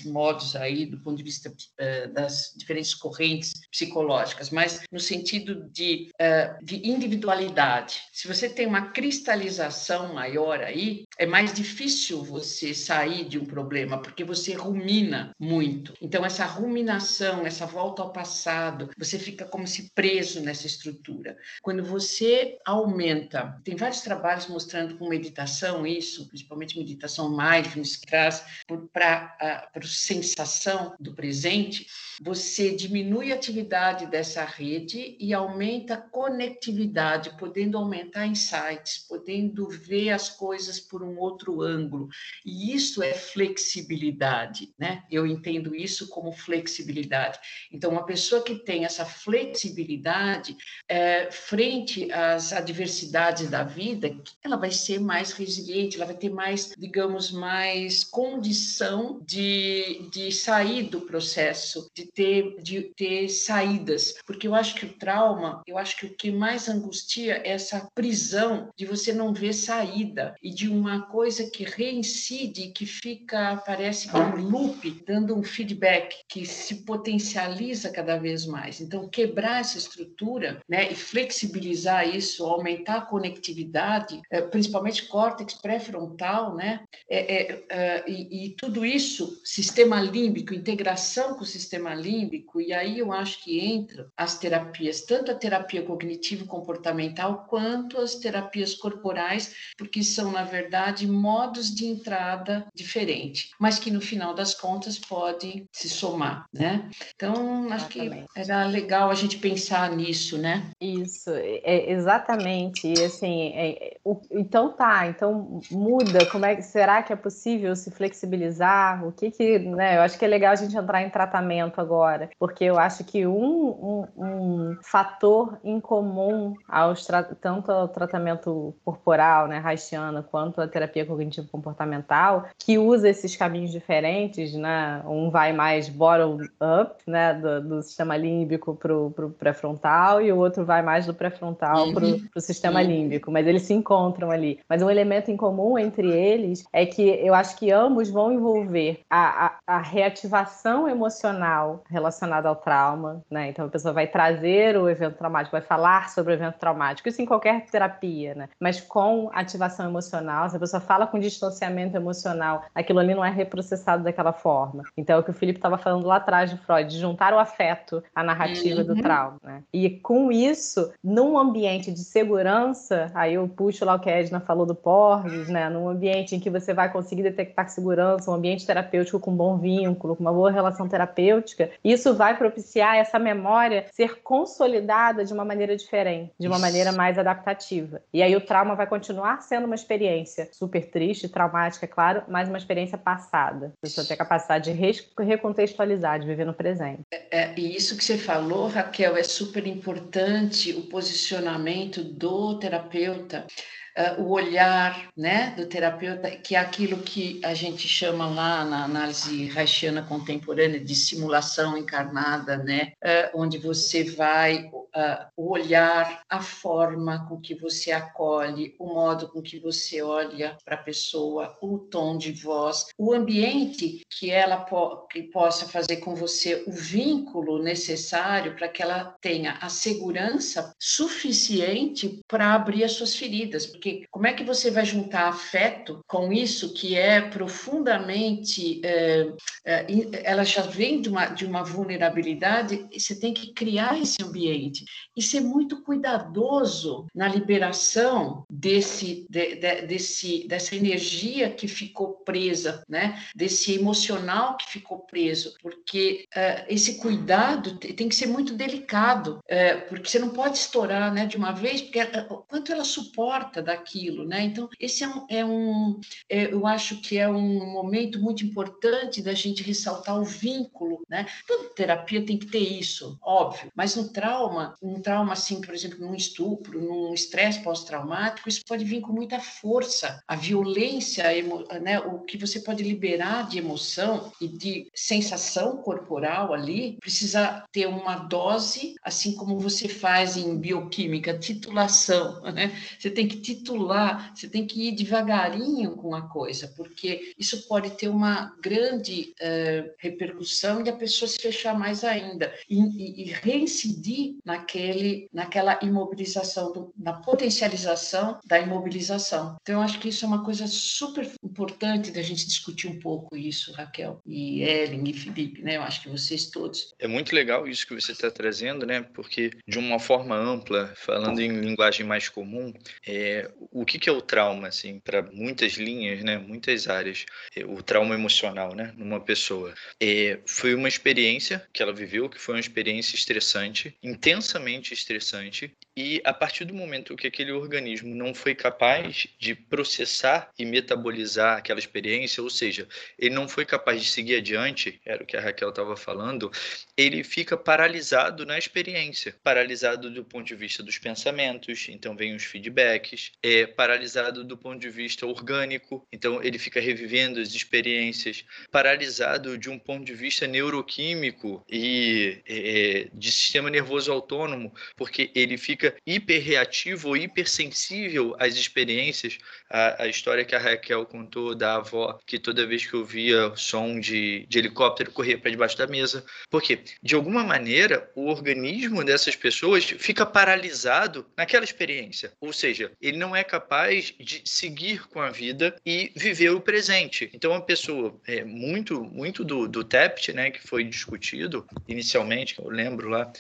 modos aí do ponto de vista uh, das diferentes correntes psicológicas, mas no sentido de, uh, de individualidade. Se você tem uma cristalização maior aí, é mais difícil você sair de um problema, porque você rumina muito. Então, essa ruminação, essa volta ao passado, você fica como se preso nessa estrutura. Quando você aumenta, tem vários trabalhos mostrando com meditação isso, principalmente meditação mindfulness, que traz para a sensação do presente, você diminui a atividade dessa rede e aumenta a conectividade, podendo aumentar insights, podendo ver as coisas por um outro ângulo. E isso é flexibilidade, né? Eu entendo isso como flexibilidade. Então, uma pessoa que tem essa flexibilidade é, frente às adversidades da vida, ela vai ser mais resiliente, ela vai ter mais, digamos, mais condição de, de sair do processo, de ter, de ter saídas, porque eu acho que o trauma, eu acho que o que mais angustia é essa prisão de você não ver saída e de uma coisa que reincide, que fica, parece que um loop, dando um feedback que se potencializa cada vez mais. Então, quebrar essa estrutura né, e flexibilizar isso, aumentar a conectividade, é, principalmente córtex pré-frontal, né, é, é, é, e, e tudo isso, sistema límbico, integração com o sistema límbico, e aí eu acho que entra as terapias, tanto a terapia cognitivo-comportamental quanto as terapias corporais, porque são, na verdade, modos de entrada diferentes, mas que no final das contas podem se somar, né? Então, acho que era legal a gente pensar nisso, né? Isso, é, exatamente. E assim, é, o, então tá, então muda, como é será que é possível se flexibilizar? O que que, né? Eu acho que é legal a gente entrar em tratamento agora, porque eu acho que um, um, um fator em comum aos tanto ao tratamento corporal, né, haitiano, quanto à terapia cognitivo-comportamental, que usa esses caminhos diferentes, né? Um vai mais bottom-up, né, do, do, sistema límbico para o pré-frontal, e o outro vai mais do pré-frontal para o uhum. sistema uhum. límbico, mas eles se encontram ali. Mas um elemento em comum entre eles é que eu acho que ambos vão envolver a, a, a reativação emocional relacionada ao trauma, né? Então a pessoa vai trazer o evento traumático, vai falar sobre o evento traumático, isso em qualquer terapia, né? Mas com ativação emocional, se a pessoa fala com distanciamento emocional, aquilo ali não é reprocessado daquela forma. Então é o que o Felipe estava falando lá atrás de Freud, de juntar o afeto à narrativa uhum. do trauma, né? E com isso, num ambiente de segurança, aí eu puxo lá o que a Edna falou do Porges, né? Num ambiente em que você vai conseguir detectar segurança, um ambiente terapêutico com um bom vínculo, com uma boa relação terapêutica, isso vai propiciar essa memória ser consolidada de uma maneira diferente, de uma isso. maneira mais adaptativa. E aí o trauma vai continuar sendo uma experiência super triste, traumática, é claro, mas uma experiência passada. A pessoa tem a capacidade de recontextualizar, de viver no presente. É, é, e isso que você falou, Raquel, é super importante o posicionamento do terapeuta uh, o olhar né, do terapeuta, que é aquilo que a gente chama lá na análise haitiana contemporânea de simulação encarnada, né, uh, onde você vai uh, o olhar, a forma com que você acolhe, o modo com que você olha para a pessoa, o tom de voz, o ambiente que ela po que possa fazer com você o vínculo necessário para que ela tenha a segurança suficiente para abrir as suas feridas, porque como é que você vai juntar afeto com isso que é profundamente, é, é, ela já vem de uma, de uma vulnerabilidade, você tem que criar esse ambiente e ser muito cuidadoso na liberação desse, de, de, desse, dessa energia que ficou presa, né? desse emocional que ficou preso, porque uh, esse cuidado tem que ser muito delicado, uh, porque você não pode estourar né, de uma vez, porque uh, quanto ela suporta daquilo. Né? Então, esse é um, é um é, eu acho que é um momento muito importante da gente ressaltar o vínculo. Né? Toda terapia tem que ter isso, óbvio, mas no trauma, um trauma assim, por exemplo, num estupro, num estresse pós-traumático, isso pode vir com muita força. A violência, né, o que você pode liberar de emoção e de sensação corporal ali, precisa ter uma dose, assim como você faz em bioquímica, titulação, né? Você tem que titular, você tem que ir devagarinho com a coisa, porque isso pode ter uma grande uh, repercussão e a pessoa se fechar mais ainda e, e, e reincidir naquele, naquela imobilização, do, na potencialização da imobilização. Então, eu acho que isso é uma coisa super importante da gente discutir um pouco isso, Raquel, e Ellen e Felipe, né? Eu acho que vocês todos. É muito legal isso que você está trazendo, né? Porque, de uma forma ampla, falando em linguagem mais comum, é, o que, que é o trauma, assim, para muitas linhas, né? Muitas áreas. É, o trauma emocional, né? Numa pessoa. É, foi uma experiência que ela viveu, que foi uma experiência estressante, intensamente estressante, e a partir do momento que aquele organismo não foi capaz de processar e metabolizar aquela experiência, ou seja, ele não foi capaz de seguir adiante, era o que a Raquel estava falando, ele fica paralisado na experiência, paralisado do ponto de vista dos pensamentos, então vem os feedbacks, é paralisado do ponto de vista orgânico, então ele fica revivendo as experiências, paralisado de um ponto de vista neuroquímico e é, de sistema nervoso autônomo, porque ele fica hiperreativo ou hipersensível às experiências. A, a, história que a Raquel contou da avó, que toda vez que ouvia som de, de helicóptero corria para debaixo da mesa. Porque, de alguma maneira, o organismo dessas pessoas fica paralisado naquela experiência. Ou seja, ele não é capaz de seguir com a vida e viver o presente. Então, a pessoa, é, muito, muito do, do TEPT, né, que foi discutido inicialmente, eu lembro lá,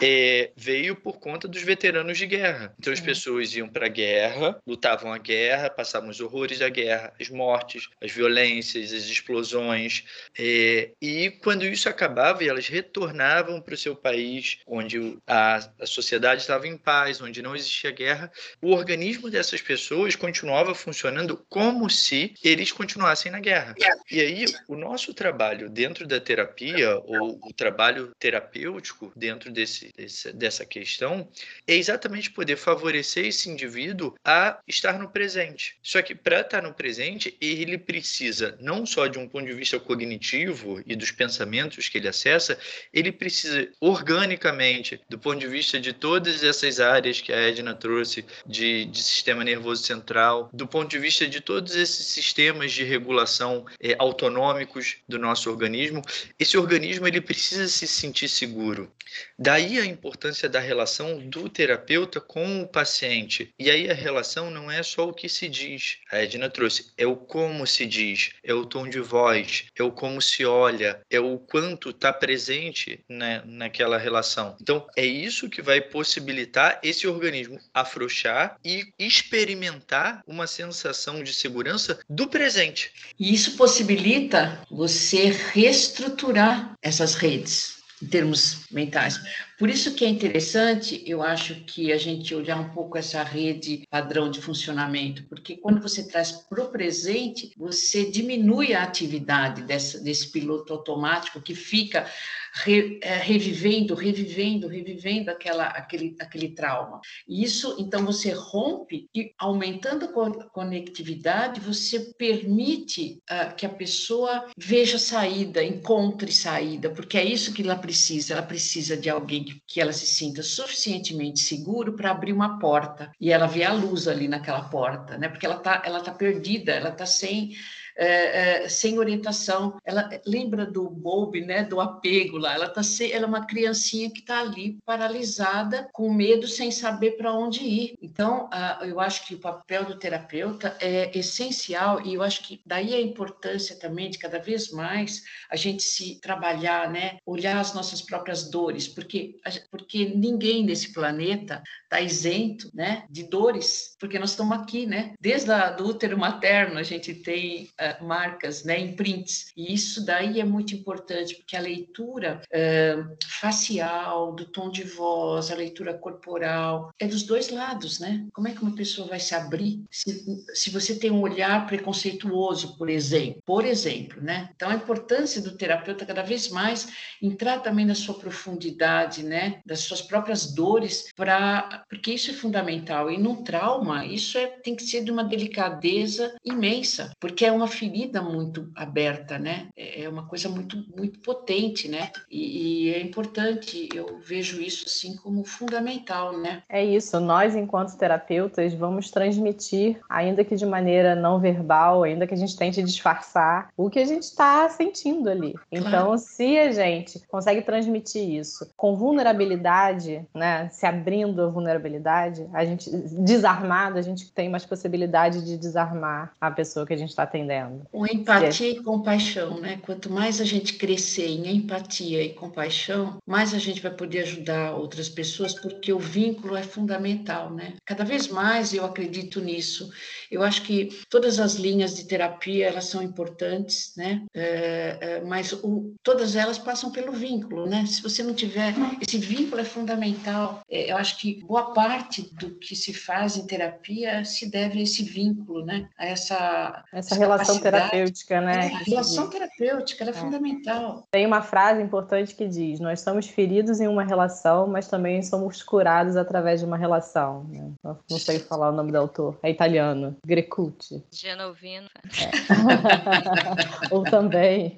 é, veio por conta dos veteranos de guerra. Então as pessoas iam para a guerra, lutavam a guerra, passavam os horrores da guerra, as mortes, as violências, as explosões. É, e quando isso acabava elas retornavam para o seu país, onde a, a sociedade estava em paz, onde não existia guerra, o organismo dessas pessoas continuava funcionando como se eles continuassem na guerra. E aí o nosso trabalho dentro da terapia, ou o trabalho terapêutico dentro desse desse, dessa questão é exatamente poder favorecer esse indivíduo a estar no presente. Só que para estar no presente, ele precisa não só de um ponto de vista cognitivo e dos pensamentos que ele acessa, ele precisa organicamente, do ponto de vista de todas essas áreas que a Edna trouxe, de, de sistema nervoso central, do ponto de vista de todos esses sistemas de regulação é, autonômicos do nosso organismo, esse organismo ele precisa se sentir seguro. Daí a importância da relação do terapeuta com o paciente. E aí a relação não é só o que se diz. A Edna trouxe, é o como se diz, é o tom de voz, é o como se olha, é o quanto está presente né, naquela relação. Então, é isso que vai possibilitar esse organismo afrouxar e experimentar uma sensação de segurança do presente. E isso possibilita você reestruturar essas redes em termos mentais. Por isso que é interessante, eu acho que a gente olhar um pouco essa rede padrão de funcionamento, porque quando você traz para o presente, você diminui a atividade dessa, desse piloto automático que fica re, é, revivendo, revivendo, revivendo aquela, aquele, aquele trauma. Isso, então, você rompe e, aumentando a conectividade, você permite uh, que a pessoa veja saída, encontre saída, porque é isso que ela precisa. Ela precisa de alguém que, que ela se sinta suficientemente seguro para abrir uma porta e ela vê a luz ali naquela porta, né? Porque ela está ela tá perdida, ela está sem é, é, sem orientação. Ela lembra do Bob, né, do apego lá. Ela tá ela é uma criancinha que está ali paralisada, com medo, sem saber para onde ir. Então, uh, eu acho que o papel do terapeuta é essencial e eu acho que daí a importância também de cada vez mais a gente se trabalhar, né, olhar as nossas próprias dores, porque porque ninguém nesse planeta está isento, né, de dores, porque nós estamos aqui, né? Desde a, do útero materno a gente tem uh, marcas, né, imprints, e isso daí é muito importante, porque a leitura uh, facial, do tom de voz, a leitura corporal, é dos dois lados, né? Como é que uma pessoa vai se abrir se, se você tem um olhar preconceituoso, por exemplo, por exemplo, né? Então a importância do terapeuta cada vez mais entrar também na sua profundidade, né, das suas próprias dores, para porque isso é fundamental. E num trauma, isso é, tem que ser de uma delicadeza imensa, porque é uma ferida muito aberta, né? É, é uma coisa muito, muito potente, né? E, e é importante, eu vejo isso assim como fundamental, né? É isso, nós, enquanto terapeutas, vamos transmitir, ainda que de maneira não verbal, ainda que a gente tente disfarçar, o que a gente está sentindo ali. Então, claro. se a gente consegue transmitir isso com vulnerabilidade, né? Se abrindo a vulnerabilidade, a gente desarmado, a gente tem mais possibilidade de desarmar a pessoa que a gente está atendendo. Com empatia e compaixão, né? Quanto mais a gente crescer em empatia e compaixão, mais a gente vai poder ajudar outras pessoas, porque o vínculo é fundamental, né? Cada vez mais eu acredito nisso. Eu acho que todas as linhas de terapia elas são importantes, né? É, é, mas o, todas elas passam pelo vínculo, né? Se você não tiver esse vínculo é fundamental. É, eu acho que boa parte do que se faz em terapia se deve a esse vínculo, né? A essa essa relação terapêutica, né? É, a relação terapêutica ela é, é fundamental. Tem uma frase importante que diz: nós estamos feridos em uma relação, mas também somos curados através de uma relação. Né? Não sei falar o nome do autor. É italiano. Grecucci. Genovino. É. Ou também.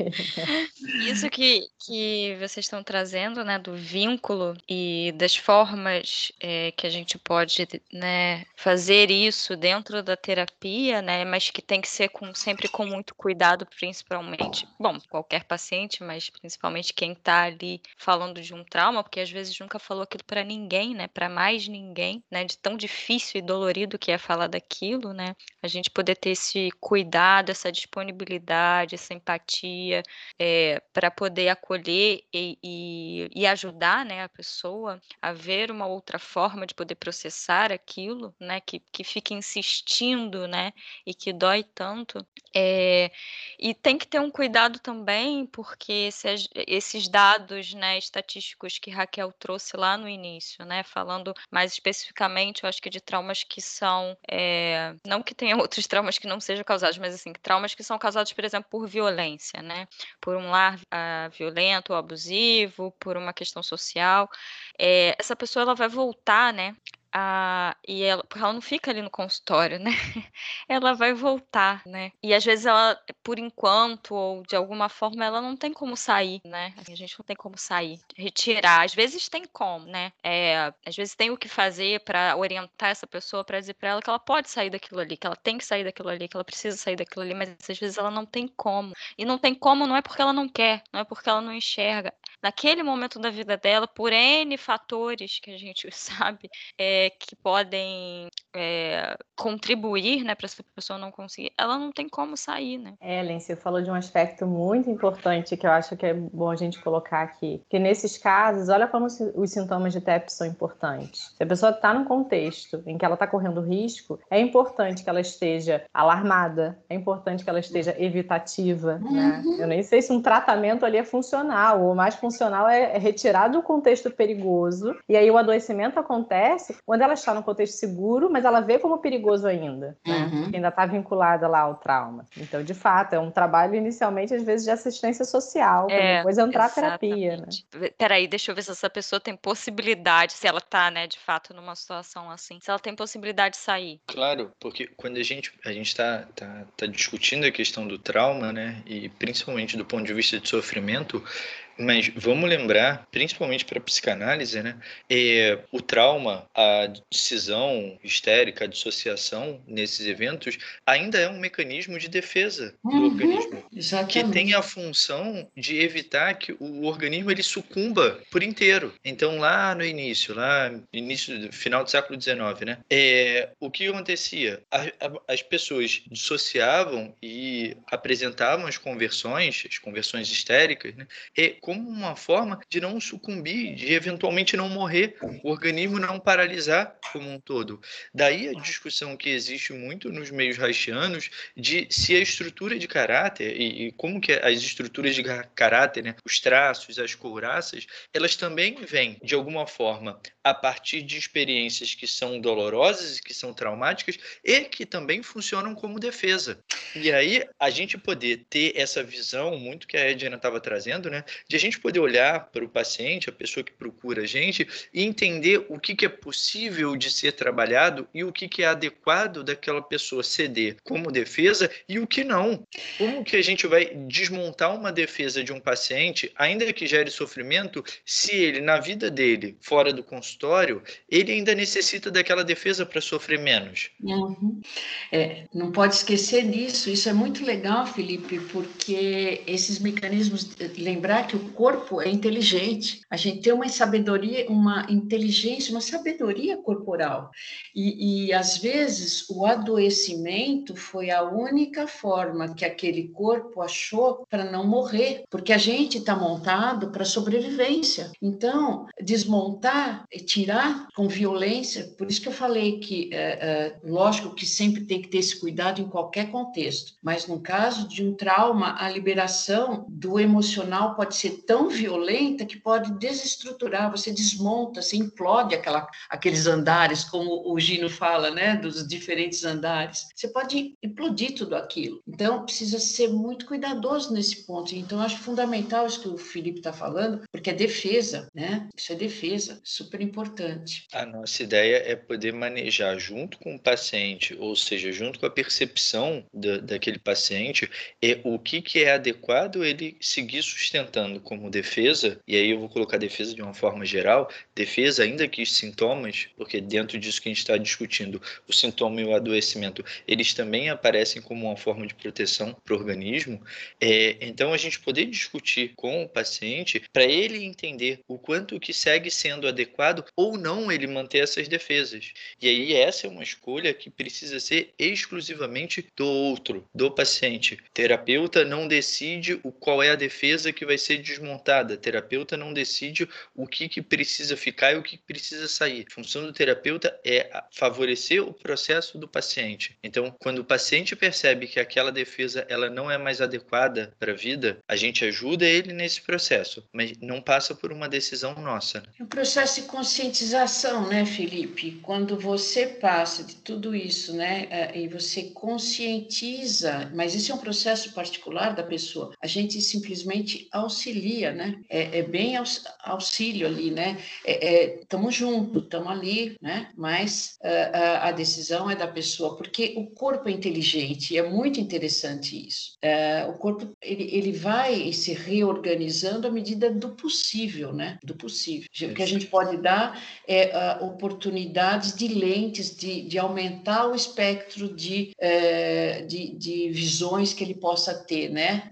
Isso que, que vocês estão trazendo, né, do vínculo e das formas é, que a gente pode né, fazer isso dentro da terapia, né, mas que tem que ser com, sempre com muito cuidado, principalmente, bom, qualquer paciente, mas principalmente quem está ali falando de um trauma, porque às vezes nunca falou aquilo para ninguém, né, para mais ninguém, né, de tão difícil e dolorido que é falar daquilo, né, a gente poder ter esse cuidado, essa disponibilidade, essa empatia, é, para poder acolher e, e, e, ajudar né, a pessoa a ver uma outra forma de poder processar aquilo, né, que, que fica insistindo, né, e que dói tanto. É, e tem que ter um cuidado também, porque se, esses dados né, estatísticos que Raquel trouxe lá no início, né, falando mais especificamente, eu acho que de traumas que são, é, não que tenha outros traumas que não sejam causados, mas assim, traumas que são causados, por exemplo, por violência, né, por um lar uh, violento ou abusivo, por uma questão social, é, essa pessoa ela vai voltar, né, ah, e ela, porque ela não fica ali no consultório, né? Ela vai voltar, né? E às vezes ela, por enquanto, ou de alguma forma, ela não tem como sair, né? Assim, a gente não tem como sair, retirar. Às vezes tem como, né? É, às vezes tem o que fazer para orientar essa pessoa, para dizer para ela que ela pode sair daquilo ali, que ela tem que sair daquilo ali, que ela precisa sair daquilo ali, mas às vezes ela não tem como. E não tem como não é porque ela não quer, não é porque ela não enxerga. Naquele momento da vida dela, por N fatores que a gente sabe, é, que podem é, contribuir, né, para essa pessoa não conseguir, ela não tem como sair, né? Ellen, você falou de um aspecto muito importante que eu acho que é bom a gente colocar aqui, que nesses casos, olha como os sintomas de TEP são importantes. Se a pessoa está num contexto em que ela está correndo risco, é importante que ela esteja alarmada, é importante que ela esteja evitativa, né? Uhum. Eu nem sei se um tratamento ali é funcional, o mais funcional é retirar do contexto perigoso, e aí o adoecimento acontece quando ela está no contexto seguro, mas ela vê como perigoso ainda, né? Uhum. ainda está vinculada lá ao trauma. Então, de fato, é um trabalho inicialmente, às vezes, de assistência social, é, depois entrar exatamente. terapia. Né? Peraí, deixa eu ver se essa pessoa tem possibilidade, se ela está, né, de fato, numa situação assim, se ela tem possibilidade de sair. Claro, porque quando a gente a gente está tá, tá discutindo a questão do trauma, né, e principalmente do ponto de vista de sofrimento, Mas vamos lembrar, principalmente para a psicanálise, né? É, o trauma, a decisão histérica, a dissociação nesses eventos ainda é um mecanismo de defesa do Uhum, organismo. Que Exatamente. tem a função de evitar que o organismo ele sucumba por inteiro. Então, lá no início, lá no início do final do século XIX, né? É, o que acontecia? A- a- as pessoas dissociavam e apresentavam as conversões, as conversões histéricas, né? E como uma forma de não sucumbir, de eventualmente não morrer, o organismo não paralisar como um todo. Daí a discussão que existe muito nos meios haitianos de se a estrutura de caráter e, e como que as estruturas de ca- caráter, né, os traços, as couraças, elas também vêm de alguma forma a partir de experiências que são dolorosas e que são traumáticas e que também funcionam como defesa. E aí a gente poder ter essa visão, muito que a Edna estava trazendo, né, de a gente poder olhar para o paciente, a pessoa que procura a gente, e entender o que, que é possível de ser trabalhado e o que, que é adequado daquela pessoa ceder como defesa e o que não. Como que a gente vai desmontar uma defesa de um paciente, ainda que gere sofrimento, se ele, na vida dele, fora do consultório, ele ainda necessita daquela defesa para sofrer menos? Uhum. É, não pode esquecer disso. Isso é muito legal, Felipe, porque esses mecanismos, lembrar que o corpo é inteligente. A gente tem uma sabedoria, uma inteligência, uma sabedoria corporal. E, e às vezes o adoecimento foi a única forma que aquele corpo achou para não morrer, porque a gente está montado para sobrevivência. Então, desmontar e tirar com violência, por isso que eu falei que, é, é, lógico que sempre tem que ter esse cuidado em qualquer contexto, mas no caso de um trauma, a liberação do emocional pode ser tão violenta que pode desestruturar, você desmonta, você implode aquela, aqueles andares, como o Gino fala, né, dos diferentes andares. Você pode implodir tudo aquilo. Então, precisa ser muito cuidadoso nesse ponto. Então, acho fundamental isso que o Felipe está falando, porque é defesa, né? Isso é defesa, super importante. A nossa ideia é poder manejar junto com o paciente, ou seja, junto com a percepção da, daquele paciente, é o que, que é adequado ele seguir sustentando como defesa, e aí eu vou colocar defesa de uma forma geral, defesa, ainda que os sintomas, porque dentro disso que a gente está discutindo, o sintoma e o adoecimento, eles também aparecem como uma forma de proteção para o organismo, é, então a gente poder discutir com o paciente para ele entender o quanto que segue sendo adequado ou não ele manter essas defesas. E aí essa é uma escolha que precisa ser exclusivamente do outro, do paciente. Terapeuta não decide o qual é a defesa que vai ser desmontada. Terapeuta não decide o que, que precisa ficar e o que precisa sair. A função do terapeuta é favorecer o processo do paciente. Então, quando o paciente percebe que aquela defesa ela não é mais adequada para a vida, a gente ajuda ele nesse processo, mas não passa por uma decisão nossa. É um processo de conscientização, né, Felipe? Quando você passa de tudo isso, né, e você conscientiza, mas isso é um processo particular da pessoa, a gente simplesmente auxilia, né? É, é bem aux, auxílio ali, né? Estamos é, é, juntos, estamos ali, né? Mas a, a, decisão é da pessoa, porque o corpo é inteligente e é muito interessante isso. Uh, o corpo, ele, ele vai se reorganizando à medida do possível, né? Do possível. O que a gente pode dar é uh, oportunidades de lentes, de, de aumentar o espectro de, de, de, visões que ele possa ter, né?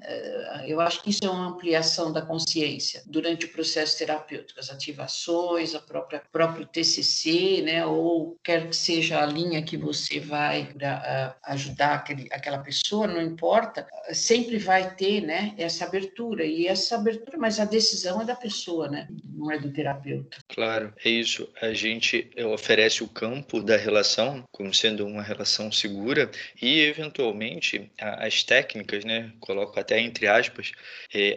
Eu acho que isso é uma ampliação da consciência durante o processo terapêutico, as ativações, a própria próprio TCC, né? Ou quer que seja a linha que você vai pra, ajudar aquele, aquela pessoa, não importa, sempre vai ter, né? Essa abertura e essa abertura, mas a decisão é da pessoa, né? Não é do terapeuta. Claro, é isso. A gente oferece o campo da relação como sendo uma relação segura e, eventualmente, as técnicas, né? Coloco até entre aspas,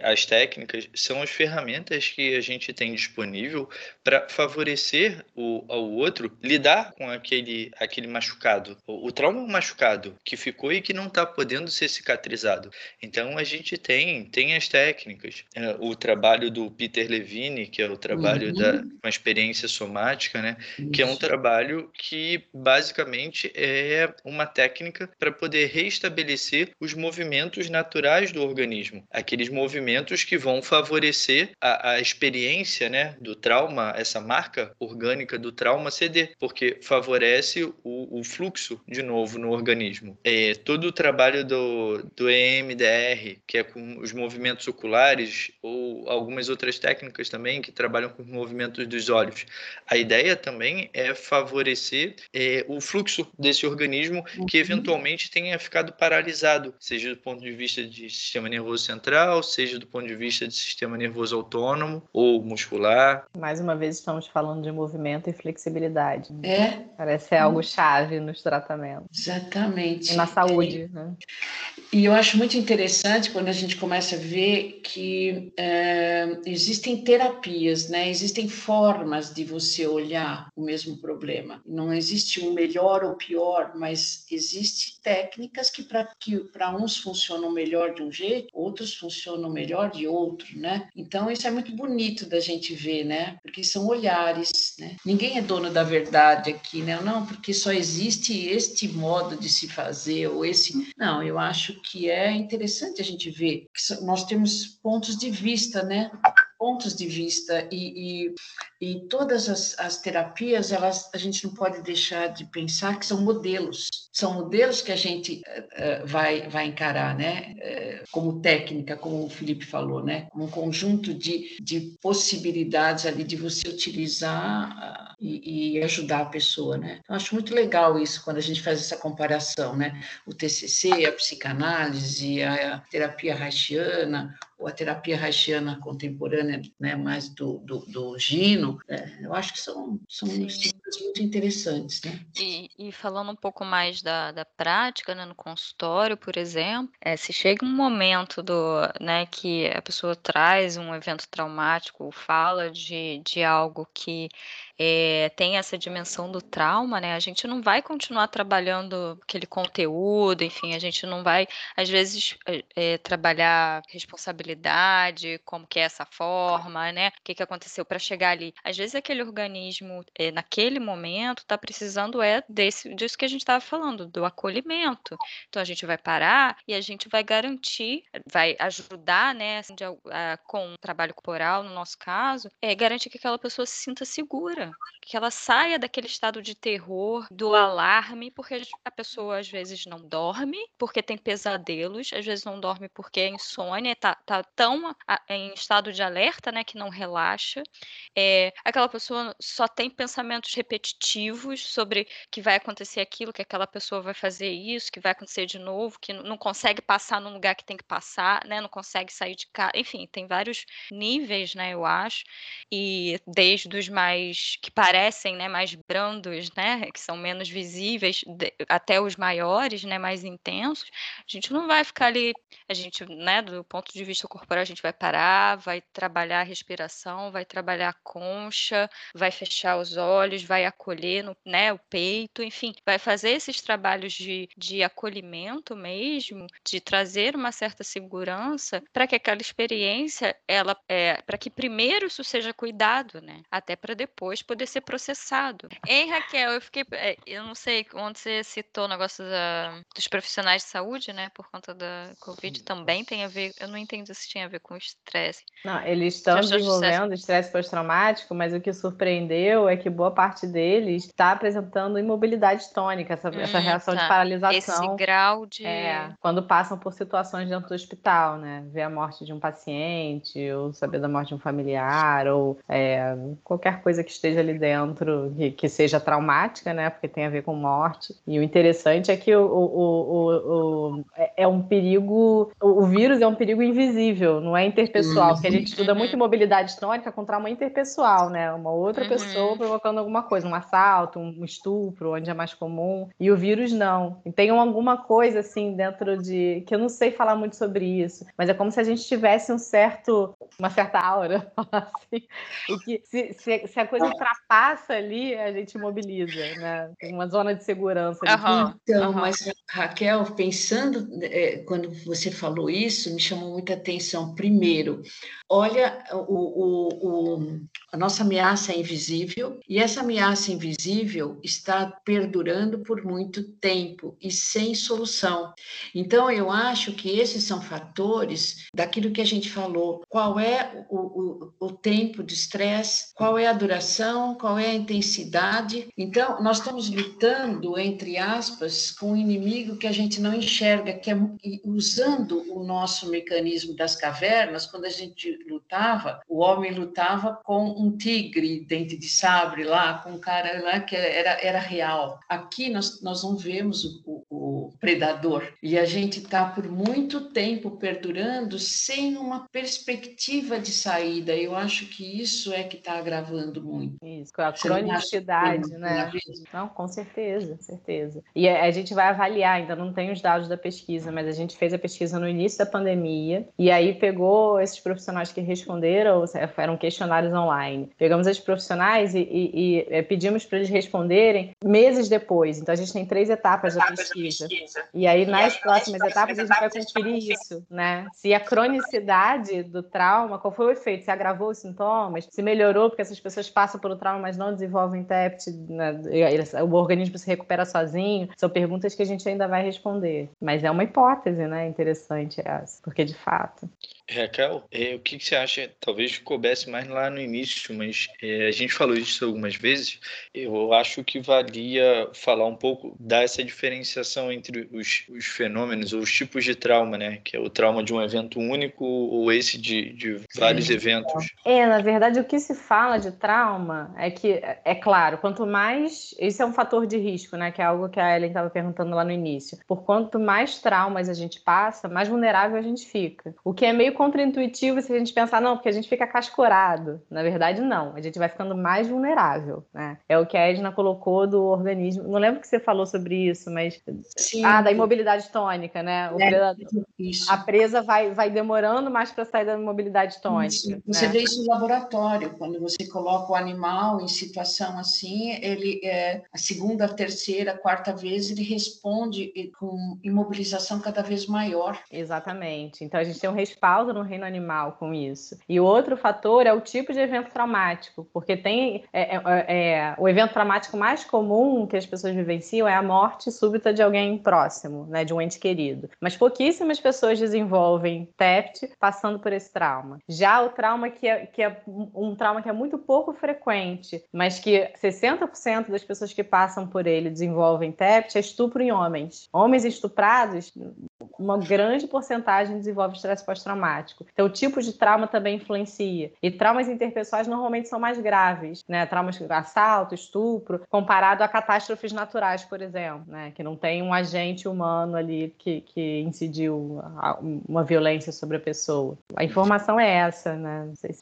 as técnicas são as ferramentas que a gente tem disponível para favorecer o, ao outro lidar com aquele, aquele machucado. O, o trauma é um machucado que ficou e que não está podendo ser cicatrizado. Então, a gente tem, tem as técnicas. O trabalho do Peter Levine, que é o trabalho uhum. da com a experiência somática, né? Isso. Que é um trabalho que basicamente é uma técnica para poder restabelecer os movimentos naturais do organismo, aqueles movimentos que vão vão favorecer a, a experiência né, do trauma, essa marca orgânica do trauma ceder, porque favorece o, o fluxo de novo no organismo. É, todo o trabalho do, do EMDR, que é com os movimentos oculares, ou algumas outras técnicas também que trabalham com os movimentos dos olhos. A ideia também é favorecer é, o fluxo desse organismo que uhum. eventualmente tenha ficado paralisado, seja do ponto de vista de sistema nervoso central, seja do ponto de vista de sistema nervoso autônomo ou muscular. Mais uma vez estamos falando de movimento e flexibilidade. É. Parece ser algo chave nos tratamentos. Exatamente. E na saúde, é. né? E eu acho muito interessante quando a gente começa a ver que é, existem terapias, né? Existem formas de você olhar o mesmo problema. Não existe um melhor ou pior, mas existem técnicas que para uns funcionam melhor de um jeito, outros funcionam melhor de outro, né? Então isso é muito bonito da gente ver, né? Porque são olhares, né? Ninguém é dono da verdade aqui, né? Não, porque só existe este modo de se fazer ou esse. Não, eu acho que é interessante a gente ver que nós temos pontos de vista, né? Pontos de vista e, e, e todas as, as, terapias elas a gente não pode deixar de pensar que são modelos. São modelos que a gente uh, vai vai encarar né? Uh, como técnica como o Felipe falou né? Um conjunto de, de possibilidades ali de você utilizar uh, e, e, ajudar a pessoa né? Então, acho muito legal isso quando a gente faz essa comparação né? O TCC a psicanálise a, terapia haitiana ou a terapia haitiana contemporânea, né, mais do, do, do Gino, é, eu acho que são, são muito interessantes. Né? E, e, falando um pouco mais da, da prática, né, no consultório, por exemplo, é, se chega um momento do, né, que a pessoa traz um evento traumático, fala de, de algo que é, tem essa dimensão do trauma, né? A gente não vai continuar trabalhando aquele conteúdo, enfim, a gente não vai, às vezes, é, trabalhar responsabilidade, como que é essa forma, né? O que, que aconteceu para chegar ali. Às vezes aquele organismo, é, naquele momento, está precisando é desse, disso que a gente estava falando, do acolhimento. Então a gente vai parar e a gente vai garantir, vai ajudar, né, assim, de, a, com o trabalho corporal, no nosso caso, é garantir que aquela pessoa se sinta segura que ela saia daquele estado de terror, do alarme, porque a pessoa às vezes não dorme, porque tem pesadelos, às vezes não dorme porque é insônia, tá, tá tão em estado de alerta, né, que não relaxa. É, aquela pessoa só tem pensamentos repetitivos sobre que vai acontecer aquilo, que aquela pessoa vai fazer isso, que vai acontecer de novo, que não consegue passar no lugar que tem que passar, né, não consegue sair de casa, enfim, tem vários níveis, né, eu acho, e desde os mais que parecem, né, mais brandos, né, que são menos visíveis, de, até os maiores, né, mais intensos, a gente não vai ficar ali, a gente, né, do ponto de vista corporal, a gente vai parar, vai trabalhar a respiração, vai trabalhar a concha, vai fechar os olhos, vai acolher, no, né, o peito, enfim, vai fazer esses trabalhos de, de acolhimento mesmo, de trazer uma certa segurança para que aquela experiência, ela, é, para que primeiro isso seja cuidado, né, até para depois poder ser processado. Hein, Raquel, eu fiquei. É, eu não sei onde você citou o negócio da, dos profissionais de saúde, né? Por conta da Covid também tem a ver. Eu não entendi se tinha a ver com estresse. Não, eles estão desenvolvendo estresse pós-traumático, mas o que surpreendeu é que boa parte deles está apresentando imobilidade tônica, essa, hum, essa reação tá. de paralisação. Esse grau de. É, quando passam por situações dentro do hospital, né? Ver a morte de um paciente, ou saber da morte de um familiar, ou é, qualquer coisa que esteja ali dentro que, que, seja traumática, né? Porque tem a ver com morte. E o interessante é que o, o, o, o é, é um perigo, o, vírus é um perigo invisível, não é interpessoal, porque a gente estuda muito uhum. mobilidade tônica com trauma interpessoal, né? Uma outra uhum. pessoa provocando alguma coisa, um assalto, um estupro, onde é mais comum. E o vírus não. E tem alguma coisa assim dentro de que eu não sei falar muito sobre isso, mas é como se a gente tivesse um certo, uma certa aura, assim, que se, se, se a coisa ultrapassa ali, a gente mobiliza, né? Tem uma zona de segurança. Uhum. Então, uhum. mas Raquel, pensando, é, quando você falou isso, me chamou muita atenção. Primeiro, olha, o, o, o, a nossa ameaça é invisível e essa ameaça invisível está perdurando por muito tempo e sem solução. Então, eu acho que esses são fatores daquilo que a gente falou. Qual é o, o, o tempo de estresse? Qual é a duração? Qual é a intensidade? Então, nós estamos lutando, entre aspas, com um inimigo que a gente não enxerga, que é usando o nosso mecanismo das cavernas, quando a gente lutava, o homem lutava com um tigre dente de sabre lá, com um cara lá que era, era real. Aqui nós, nós não vemos o, o, o predador e a gente está por muito tempo perdurando sem uma perspectiva de saída. Eu acho que isso é que está agravando muito. Isso, com a cronicidade, né? Não, com certeza, certeza. E a, a gente vai avaliar, ainda não tem os dados da pesquisa, mas a gente fez a pesquisa no início da pandemia e aí pegou esses profissionais que responderam, eram questionários online. Pegamos esses profissionais e, e, e é, pedimos para eles responderem meses depois. Então a gente tem três etapas, da, pesquisa. pesquisa. E aí nas e próximas etapas a gente vai conferir isso, né? Se a cronicidade do trauma, qual foi o efeito? Se agravou os sintomas? Se melhorou porque essas pessoas passam pelo trauma, mas não desenvolvem TEPT, né? o organismo se recupera sozinho? São perguntas que a gente ainda vai responder. Mas é uma hipótese, né? Interessante essa, porque de fato. Raquel, é, o que, que, você acha? Talvez coubesse mais lá no início, mas é, a gente falou isso algumas vezes. Eu acho que valia falar um pouco, dar essa diferenciação entre os, os fenômenos ou os tipos de trauma, né? Que é o trauma de um evento único ou esse de, de vários Sim. eventos. É, na verdade, o que se fala de trauma é que, é claro, quanto mais. Isso é um fator de risco, né? Que é algo que a Ellen estava perguntando lá no início. Por quanto mais traumas a gente passa, mais vulnerável a gente fica. O que é meio contraintuitivo se a gente pensar, não, porque a gente fica cascorado. Na verdade, não. A gente vai ficando mais vulnerável, né? É o que a Edna colocou do organismo. Não lembro que você falou sobre isso, mas. Sim. Ah, da imobilidade tônica, né? É, a presa vai, vai demorando mais para sair da imobilidade tônica. Isso. Você né? vê isso no laboratório, quando você coloca o animal em situação assim, ele é, a segunda, a terceira, a quarta vez, ele responde com imobilização cada vez maior. Exatamente. Então a gente tem um respaldo no reino animal com isso. E o outro fator é o tipo de evento traumático, porque tem é, é, é, o evento traumático mais comum que as pessoas vivenciam é a morte súbita de alguém próximo, né, de um ente querido. Mas pouquíssimas pessoas desenvolvem TEPT passando por esse trauma. Já o trauma que é, que é um trauma que é muito pouco frequente, mas que 60% das pessoas que passam por ele desenvolvem TEPT é estupro em homens. Homens estuprados, uma grande porcentagem desenvolve estresse pós-traumático. Então, o tipo de trauma também influencia. E traumas interpessoais normalmente são mais graves, né? Traumas de assalto, estupro, comparado a catástrofes naturais, por exemplo, né? Que não tem um agente humano ali que, que incidiu uma violência sobre a pessoa. A informação é essa, né? Se...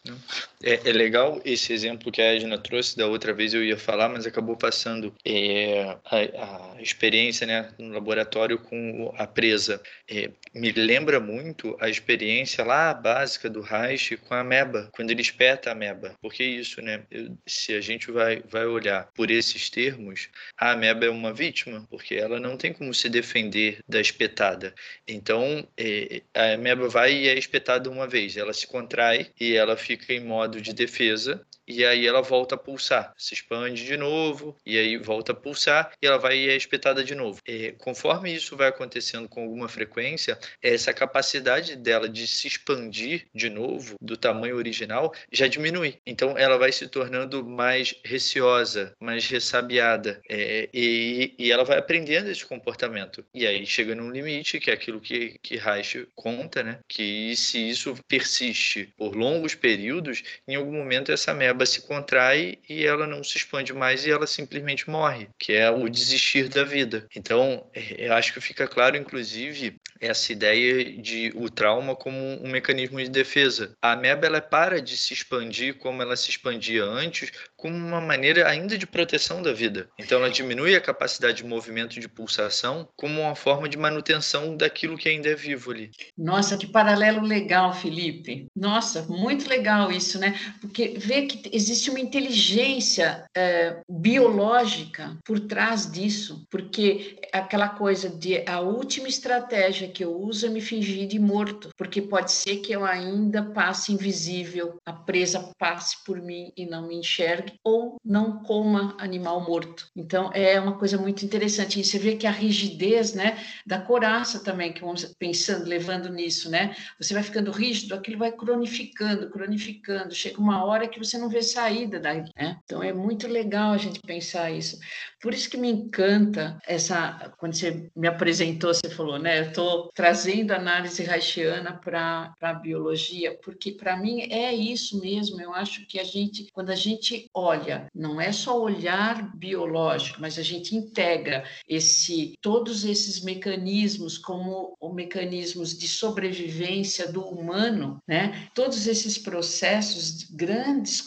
É, é, legal esse exemplo que a Edna trouxe, da outra vez eu ia falar, mas acabou passando é, a, a experiência né, no laboratório com a presa. É, me lembra muito a experiência lá básica do Reich com a ameba, quando ele espeta a ameba. Porque isso, né? Eu, se a gente vai, vai olhar por esses termos, a ameba é uma vítima, porque ela não tem como se defender da espetada. Então, é, a ameba vai e é espetada uma vez, ela se contrai e ela fica em modo de defesa e aí ela volta a pulsar, se expande de novo, e aí volta a pulsar, e ela vai e é espetada de novo. E, conforme isso vai acontecendo com alguma frequência, essa capacidade dela de se expandir de novo, do tamanho original, já diminui. Então ela vai se tornando mais receosa, mais ressabiada, é, e, e, ela vai aprendendo esse comportamento. E aí chega num limite, que é aquilo que, que Reich conta, né? que se isso persiste por longos períodos, em algum momento essa meba ameba se contrai e ela não se expande mais e ela simplesmente morre, que é o desistir da vida. Então, é, eu acho que fica claro, inclusive, essa ideia de o trauma como um mecanismo de defesa. A ameba ela para de se expandir como ela se expandia antes como uma maneira ainda de proteção da vida. Então ela diminui a capacidade de movimento de pulsação como uma forma de manutenção daquilo que ainda é vivo ali. Nossa, que paralelo legal, Felipe. Nossa, muito legal isso, né? Porque vê que existe uma inteligência é, biológica por trás disso, porque aquela coisa de a última estratégia que eu uso é me fingir de morto, porque pode ser que eu ainda passe invisível, a presa passe por mim e não me enxergue, ou não coma animal morto. Então é uma coisa muito interessante. E você vê que a rigidez, né, da coraça também, que vamos pensando, levando nisso, né? Você vai ficando rígido, aquilo vai cronificando, cronificando. Chega uma hora que você não vê saída daí, né? Então é muito legal a gente pensar isso. Por isso que me encanta essa, quando você me apresentou, você falou, né? Eu estou trazendo análise haitiana para a biologia, porque para mim é isso mesmo. Eu acho que a gente, quando a gente olha, não é só olhar biológico, mas a gente integra esse todos esses mecanismos como os mecanismos de sobrevivência do humano, né? Todos esses processos grandes,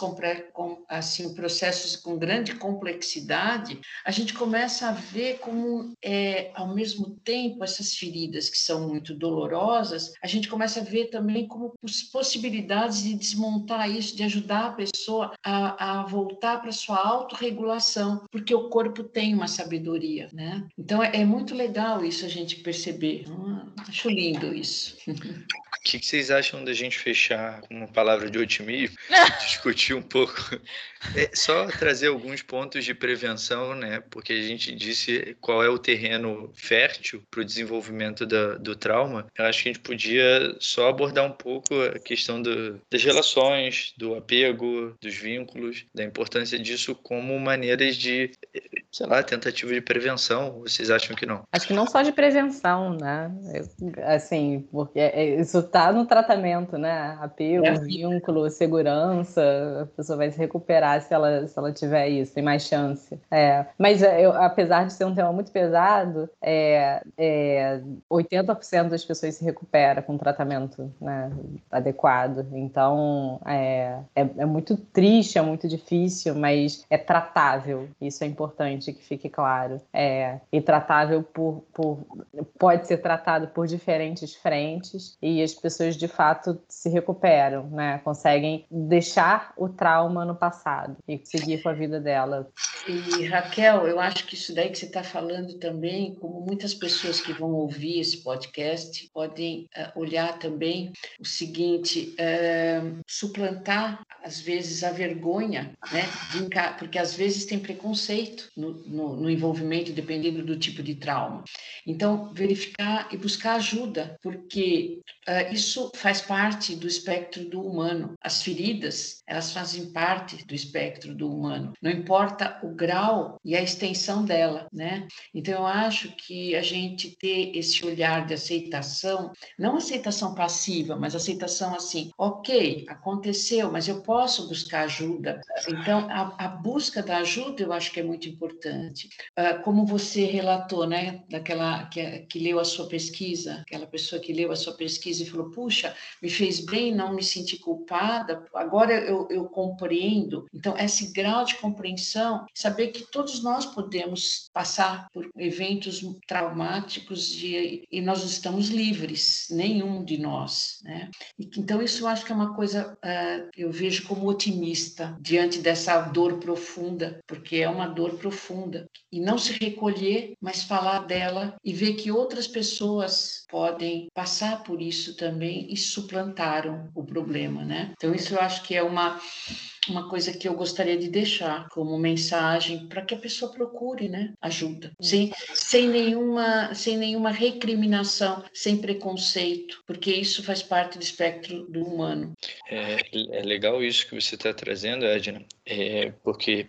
assim, processos com grande complexidade, a gente começa a ver como, é, ao mesmo tempo, essas feridas que são muito dolorosas, a gente começa a ver também como possibilidades de desmontar isso, de ajudar a pessoa a, a voltar para sua autorregulação, porque o corpo tem uma sabedoria, né? Então é, é muito legal isso a gente perceber. Hum, acho lindo isso. O que, que, vocês acham da gente fechar com uma palavra de otimismo? discutir um pouco. É, só trazer alguns pontos de prevenção, né? Porque a gente disse qual é o terreno fértil para o desenvolvimento da, do trauma. Eu acho que a gente podia só abordar um pouco a questão do, das relações, do apego, dos vínculos, da importância disso como maneiras de, sei lá, tentativa de prevenção. Vocês acham que não? Acho que não só de prevenção, né? Assim, porque é, isso está no tratamento, né? Apego, é. vínculo, segurança, a pessoa vai se recuperar se ela, se ela tiver isso, tem mais chance. É, mas é, eu, apesar de ser um tema muito pesado, é, é, 80% das pessoas se recupera com tratamento né, adequado. Então, é, é, é muito triste, é muito difícil, mas é tratável. Isso é importante que fique claro. É, e tratável por, por pode ser tratado por diferentes frentes e as pessoas de fato se recuperam, né? Conseguem deixar o trauma no passado e seguir com a vida dela. E Raquel, eu acho que isso daí que você está falando também, como muitas pessoas que vão ouvir esse podcast podem uh, olhar também o seguinte: uh, suplantar às vezes a vergonha, né? Porque às vezes tem preconceito no, no, no envolvimento, dependendo do tipo de trauma. Então, verificar e buscar ajuda, porque uh, isso faz parte do espectro do humano. As feridas, elas fazem parte do espectro do humano. Não importa o grau e a extensão dela, né? Então eu acho que a gente ter esse olhar de aceitação, não aceitação passiva, mas aceitação assim, ok, aconteceu, mas eu posso buscar ajuda. Então a, a busca da ajuda eu acho que é muito importante. Uh, como você relatou, né, daquela que, que leu a sua pesquisa, aquela pessoa que leu a sua pesquisa e falou, puxa, me fez bem, não me senti culpada, agora eu, eu compreendo. Então, esse grau de compreensão, saber que todos nós podemos passar por eventos traumáticos e, nós estamos livres, nenhum de nós. Né? E, então, isso eu acho que é uma coisa, uh, eu vejo como otimista diante dessa dor profunda, porque é uma dor profunda. E não se recolher, mas falar dela e ver que outras pessoas podem passar por isso também e suplantaram o problema, né? Então isso eu acho que é uma uma coisa que eu gostaria de deixar como mensagem para que a pessoa procure, né, ajuda, sem, sem nenhuma sem nenhuma recriminação, sem preconceito, porque isso faz parte do espectro do humano. É, é legal isso que você está trazendo, Edna, é, porque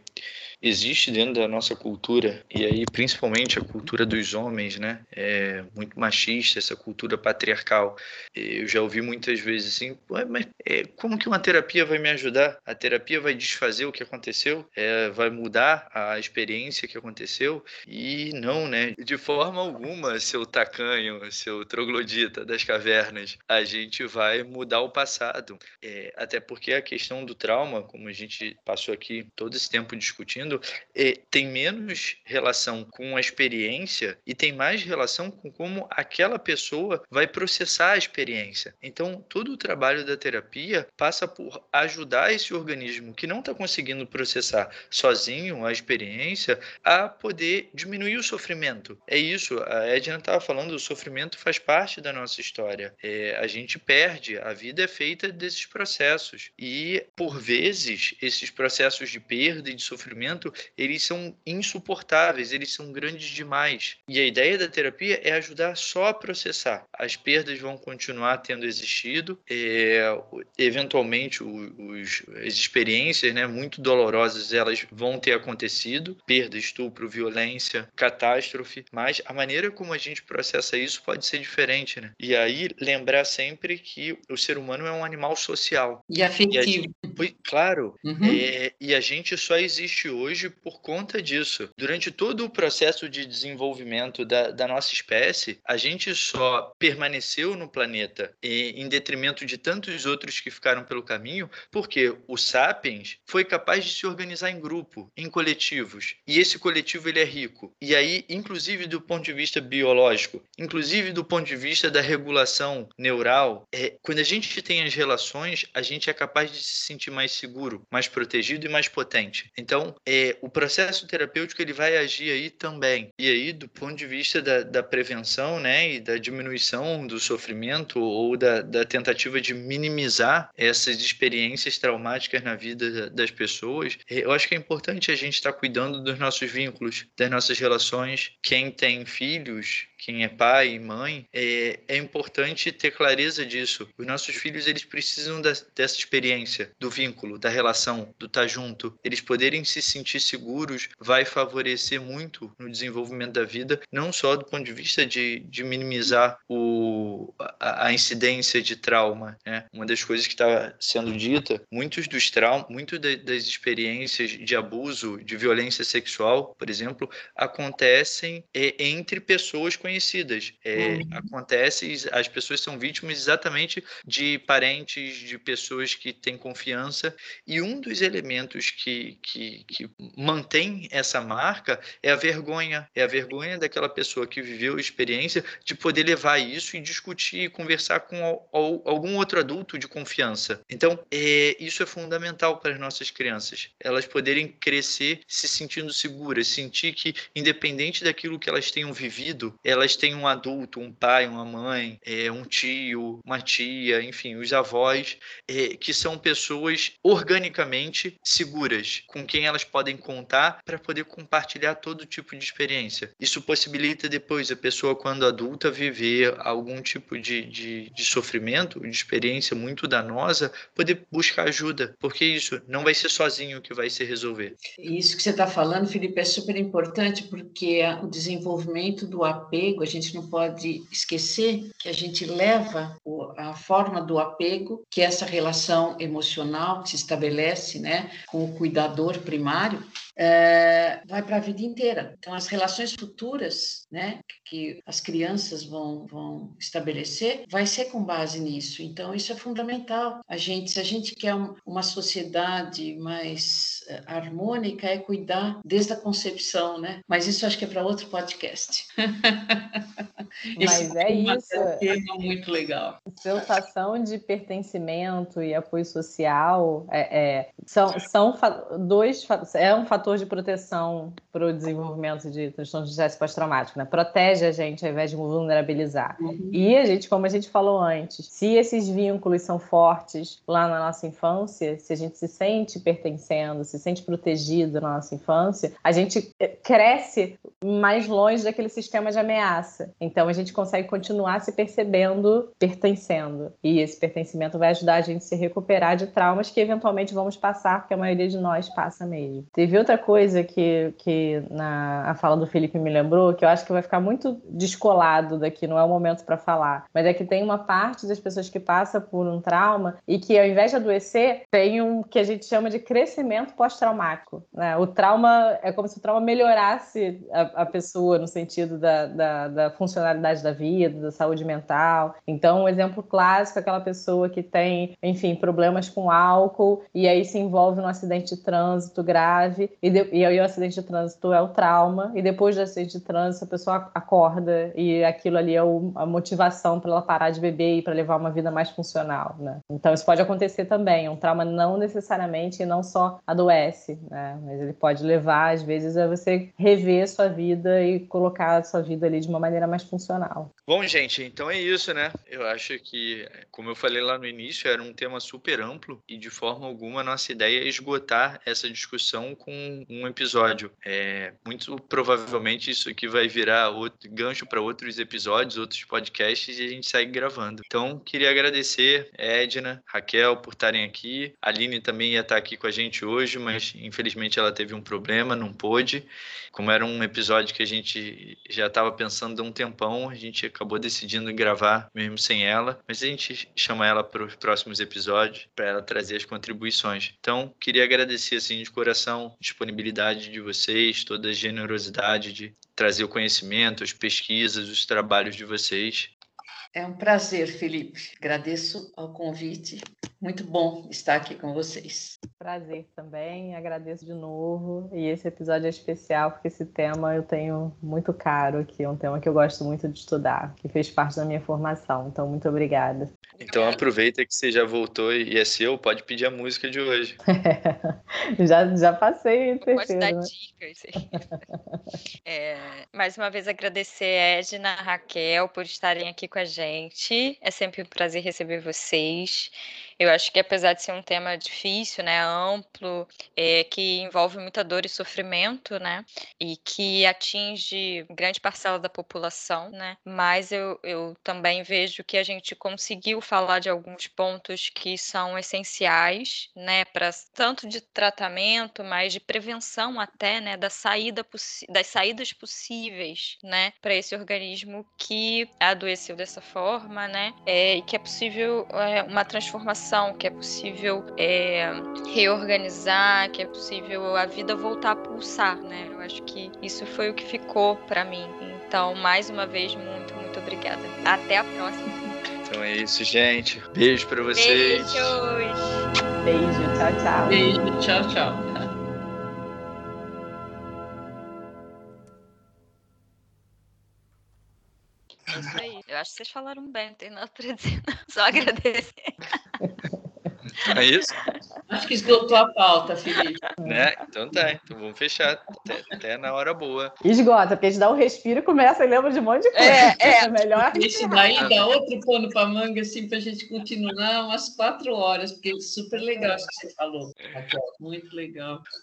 existe dentro da nossa cultura, e aí principalmente a cultura dos homens, né? É muito machista, essa cultura patriarcal. Eu já ouvi muitas vezes assim, mas é, como que uma terapia vai me ajudar? A terapia vai desfazer o que aconteceu, é, vai mudar a experiência que aconteceu e não, né? De forma alguma, seu tacanho, seu troglodita das cavernas, a gente vai mudar o passado. É, até porque a questão do trauma, como a gente passou aqui todo esse tempo discutindo, é, tem menos relação com a experiência e tem mais relação com como aquela pessoa vai processar a experiência. Então, todo o trabalho da terapia passa por ajudar esse organismo que não está conseguindo processar sozinho a experiência a poder diminuir o sofrimento. É isso, a Edna estava falando, o sofrimento faz parte da nossa história. É, a gente perde, a vida é feita desses processos. E, por vezes, esses processos de perda e de sofrimento, eles são insuportáveis, eles são grandes demais. E a ideia da terapia é ajudar só a processar. As perdas vão continuar tendo existido, é, eventualmente os, as experiências né, muito dolorosas elas vão ter acontecido, perda, estupro, violência, catástrofe, mas a maneira como a gente processa isso pode ser diferente. Né? E aí lembrar sempre que o ser humano é um animal social. E afetivo. E gente, claro, uhum. é, e a gente só existe hoje por conta disso. Durante todo o processo de desenvolvimento da, da nossa espécie, a gente só permaneceu no planeta em detrimento de tantos outros que ficaram pelo caminho, porque o sapiens foi capaz de se organizar em grupo, em coletivos, e esse coletivo ele é rico. E aí, inclusive do ponto de vista biológico, inclusive do ponto de vista da regulação neural, é, quando a gente tem as relações, a gente é capaz de se sentir mais seguro, mais protegido e mais potente. Então, é, o processo terapêutico ele vai agir aí também. E aí, do ponto de vista da, da prevenção, né, e da diminuição do sofrimento ou da, da tentativa de minimizar essas experiências traumáticas na vida das pessoas, é, eu acho que é importante a gente estar cuidando dos nossos vínculos, das nossas relações. Quem tem filhos, quem é pai e mãe, é, é importante ter clareza disso. Os nossos filhos eles precisam da, dessa experiência, do vínculo, da relação, do estar junto. Eles poderem se sentir seguros vai favorecer muito no desenvolvimento da vida, não só do ponto de vista de, de minimizar o, a, a incidência de trauma. Né? Uma das coisas que estava sendo dita, muitos dos traumas, muitas das experiências de abuso, de violência sexual, por exemplo, acontecem é, entre pessoas com conhecidas. É, uhum. Acontece, as pessoas são vítimas exatamente de parentes, de pessoas que têm confiança. E um dos elementos que, que, que mantém essa marca é a vergonha. É a vergonha daquela pessoa que viveu a experiência de poder levar isso e discutir e conversar com algum outro adulto de confiança. Então, é, isso é fundamental para as nossas crianças. Elas poderem crescer se sentindo seguras, sentir que, independente daquilo que elas tenham vivido, elas elas têm um adulto, um pai, uma mãe, é, um tio, uma tia, enfim, os avós, é, que são pessoas organicamente seguras, com quem elas podem contar para poder compartilhar todo tipo de experiência. Isso possibilita depois a pessoa, quando adulta, viver algum tipo de, de, de sofrimento, de experiência muito danosa, poder buscar ajuda, porque isso não vai ser sozinho que vai se resolver. Isso que você está falando, Felipe, é super importante porque o desenvolvimento do apego apego, a gente não pode esquecer que a gente leva a forma do apego, que é essa relação emocional que se estabelece né, com o cuidador primário, é, vai para a vida inteira. Então, as relações futuras né, que as crianças vão, vão estabelecer vai ser com base nisso. Então, isso é fundamental. A gente, se a gente quer uma sociedade mais eh, harmônica, é cuidar desde a concepção, né? Mas isso acho que é para outro podcast. Mas é isso. É um tema muito legal. Sensação de pertencimento e apoio social é, é são, são dois é um fator de proteção para o desenvolvimento de transtorno de estresse pós-traumático, né? Protege a gente ao invés de vulnerabilizar. Uhum. E a gente, como a gente falou antes, se esses vínculos são fortes lá na nossa infância, se a gente se sente pertencendo, se sente protegido na nossa infância, a gente eh, cresce mais longe daquele sistema de ameaça. Então Então a gente consegue continuar se percebendo pertencendo. E esse pertencimento vai ajudar a gente a se recuperar de traumas que eventualmente vamos passar, porque a maioria de nós passa mesmo. Teve outra coisa que, que na a fala do Felipe me lembrou, que eu acho que vai ficar muito descolado daqui, não é o momento para falar, mas é que tem uma parte das pessoas que passa por um trauma e que ao invés de adoecer, tem um que a gente chama de crescimento pós-traumático. Né? O trauma é como se o trauma melhorasse a, a pessoa no sentido da, da, da, funcionalidade da vida, da saúde mental. Então, um exemplo clássico é aquela pessoa que tem, enfim, problemas com álcool e aí se envolve num acidente de trânsito grave e, de, e aí o acidente de trânsito é o trauma e depois do acidente de trânsito a pessoa acorda e aquilo ali é o, a motivação para ela parar de beber e para levar uma vida mais funcional, né? Então isso pode acontecer também. Um trauma não necessariamente e não só adoece, né? Mas ele pode levar às vezes a você rever sua vida e colocar a sua vida ali de uma maneira mais funcional. Bom, gente, então é isso, né? Eu acho que, como eu falei lá no início, era um tema super amplo e de forma alguma nossa ideia é esgotar essa discussão com um episódio. É, muito provavelmente isso aqui vai virar outro gancho para outros episódios, outros podcasts e a gente segue gravando. Então, queria agradecer Edna, Raquel por estarem aqui. A Aline também ia estar aqui com a gente hoje, mas infelizmente ela teve um problema, não pôde. Como era um episódio que a gente já estava pensando há um tempão, a gente acabou decidindo gravar mesmo sem ela, mas a gente chama ela para os próximos episódios para ela trazer as contribuições. Então, queria agradecer assim de coração disponibilidade de vocês, toda a generosidade de trazer o conhecimento, as pesquisas, os trabalhos de vocês. É um prazer, Felipe. Agradeço ao convite. Muito bom estar aqui com vocês. Prazer também, agradeço de novo. E esse episódio é especial porque esse tema eu tenho muito caro aqui, é um tema que eu gosto muito de estudar, que fez parte da minha formação. Então, muito obrigada. Então, aproveita que você já voltou e é seu, pode pedir a música de hoje. já, já passei. Pode dar né? dicas. é, mais uma vez agradecer Edna, Raquel por estarem aqui com a gente. É sempre um prazer receber vocês. Eu acho que apesar de ser um tema difícil, né, amplo, é, que envolve muita dor e sofrimento, né, e que atinge grande parcela da população, né, mas eu, eu também vejo que a gente conseguiu falar de alguns pontos que são essenciais, né, para tanto de tratamento, mas de prevenção até, né, da saída das saídas possíveis, né, para esse organismo que adoeceu dessa forma, né, é, e que é possível é, uma transformação que é possível é, reorganizar, que é possível a vida voltar a pulsar, né? Eu acho que isso foi o que ficou para mim. Então, mais uma vez, muito, muito obrigada. Até a próxima. Então é isso, gente. Beijo para vocês. Beijos. Beijo, tchau, tchau. Beijo, tchau, tchau. É isso aí. Eu acho que vocês falaram bem, não tem nada para dizer, não. Só agradecer. É isso? Acho que esgotou a pauta, Felipe. Né? Então tá, então vamos fechar até, até, na hora boa. Esgota, porque a gente dá um respiro e começa e lembra de um monte de coisa. É, é. é melhor. Esse daí dá outro pano para manga, assim, para a gente continuar umas quatro horas, porque é super legal isso que você falou, Raquel. Muito legal.